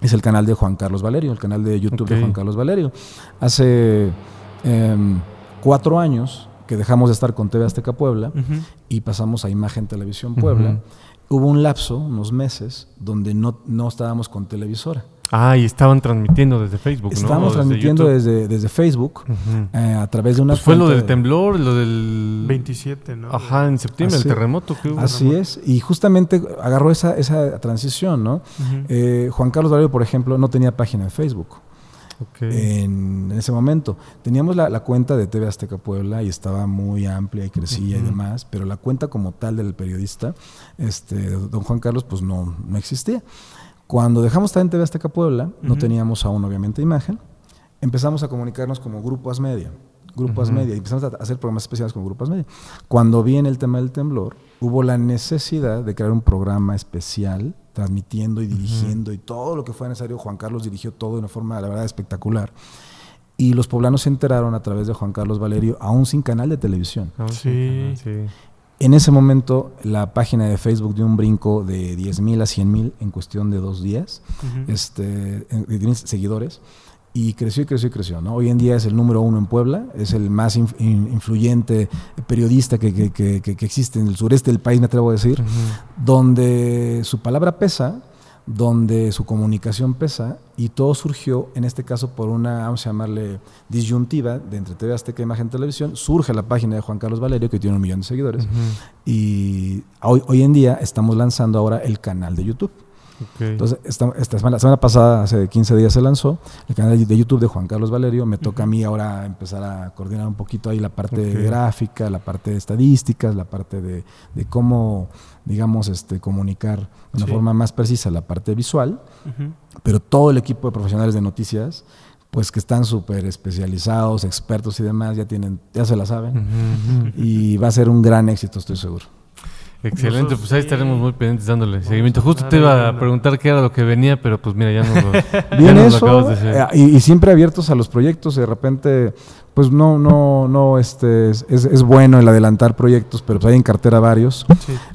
es el canal de Juan Carlos Valerio, el canal de YouTube de Juan Carlos Valerio. Hace... Em, cuatro años que dejamos de estar con TV Azteca Puebla y pasamos a Imagen Televisión Puebla, hubo un lapso, unos meses, donde no, no estábamos con televisora. Ah, y estaban transmitiendo desde Facebook, ¿no? Estábamos transmitiendo desde, desde, Facebook eh, a través de una. Pues fue lo del temblor, lo del. 27, ¿no? Ajá, en septiembre, el terremoto que hubo. Así es, y justamente agarró esa, esa transición, ¿no? Eh, Juan Carlos Valerio, por ejemplo, no tenía página de Facebook. En ese momento. Teníamos la, cuenta de TV Azteca Puebla y estaba muy amplia y crecía y demás, pero la cuenta como tal del periodista, este, don Juan Carlos, pues no, no existía. Cuando dejamos en TV Azteca Puebla, no teníamos aún obviamente imagen, empezamos a comunicarnos como Grupo Media. Grupo Media, y empezamos a hacer programas especiales con Grupo Media. Cuando viene el tema del temblor, hubo la necesidad de crear un programa especial, transmitiendo y dirigiendo y todo lo que fue necesario. Juan Carlos dirigió todo de una forma, la verdad, espectacular. Y los poblanos se enteraron a través de Juan Carlos Valerio, aún sin canal de televisión. sí. sí. En ese momento, la página de Facebook dio un brinco de 10 mil a 100 mil en cuestión de dos días, este, seguidores, y creció y creció y creció. ¿no? Hoy en día es el número uno en Puebla, es el más influyente periodista que, que, que, existe en el sureste del país, me atrevo a decir, donde su palabra pesa donde su comunicación pesa y todo surgió, en este caso, por una, vamos a llamarle, disyuntiva de entre TV Azteca y Imagen Televisión. Surge la página de Juan Carlos Valerio, que tiene un millón de seguidores. Y hoy, hoy en día estamos lanzando ahora el canal de YouTube. Entonces, esta, semana, la semana pasada, hace 15 días se lanzó el canal de YouTube de Juan Carlos Valerio. Me toca a mí ahora empezar a coordinar un poquito ahí la parte gráfica, la parte de estadísticas, la parte de, cómo, digamos, este, comunicar de una forma más precisa la parte visual. Pero todo el equipo de profesionales de noticias pues que están súper especializados, expertos y demás, ya tienen, ya se la saben. Y va a ser un gran éxito, estoy seguro. Excelente, pues ahí estaremos muy pendientes dándole seguimiento. Justo te iba a preguntar qué era lo que venía, pero pues mira, ya nos lo, <laughs> Bien eso, eh, y, siempre abiertos a los proyectos, de repente, pues no, no, no, este, es, es bueno el adelantar proyectos, pero pues hay en cartera varios,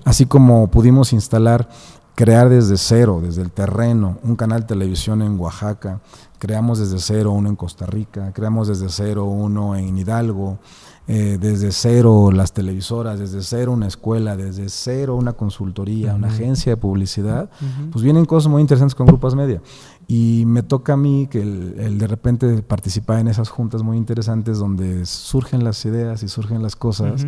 así como pudimos instalar crear desde cero, desde el terreno, un canal de televisión en Oaxaca, creamos desde cero uno en Costa Rica, creamos desde cero uno en Hidalgo, eh, desde cero las televisoras, desde cero una escuela, desde cero una consultoría, una agencia de publicidad, pues vienen cosas muy interesantes con grupos media. Y me toca a mí que el, de repente participar en esas juntas muy interesantes donde surgen las ideas y surgen las cosas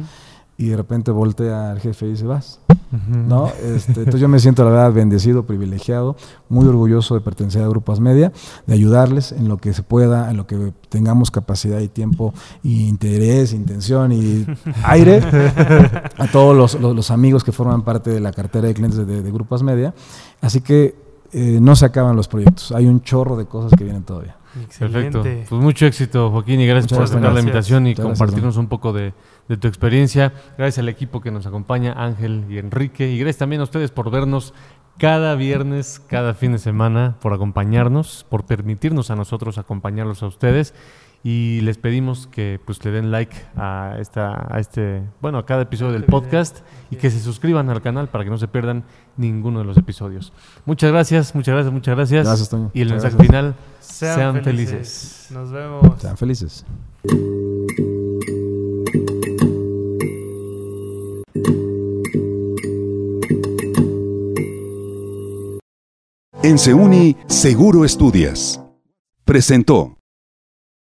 y de repente voltea al jefe y dice, vas. ¿No? Este, entonces yo me siento la verdad bendecido, privilegiado, muy orgulloso de pertenecer a Grupos Media, de ayudarles en lo que se pueda, en lo que tengamos capacidad y tiempo y interés, intención y <laughs> aire a todos los, los, amigos que forman parte de la cartera de clientes de, de Grupos Media. Así que eh, no se acaban los proyectos, hay un chorro de cosas que vienen todavía. Perfecto. Pues mucho éxito, Joaquín, y gracias por aceptar la invitación y compartirnos un poco de, tu experiencia. Gracias al equipo que nos acompaña, Ángel y Enrique, y gracias también a ustedes por vernos cada viernes, cada fin de semana, por acompañarnos, por permitirnos a nosotros acompañarlos a ustedes. Y les pedimos que pues le den like a esta a este bueno a cada episodio del podcast y que se suscriban al canal para que no se pierdan ninguno de los episodios. Muchas gracias muchas gracias muchas gracias, gracias Toño. y el mensaje final sean, felices. nos vemos. Sean felices en Seuni Seguro Estudias. Presentó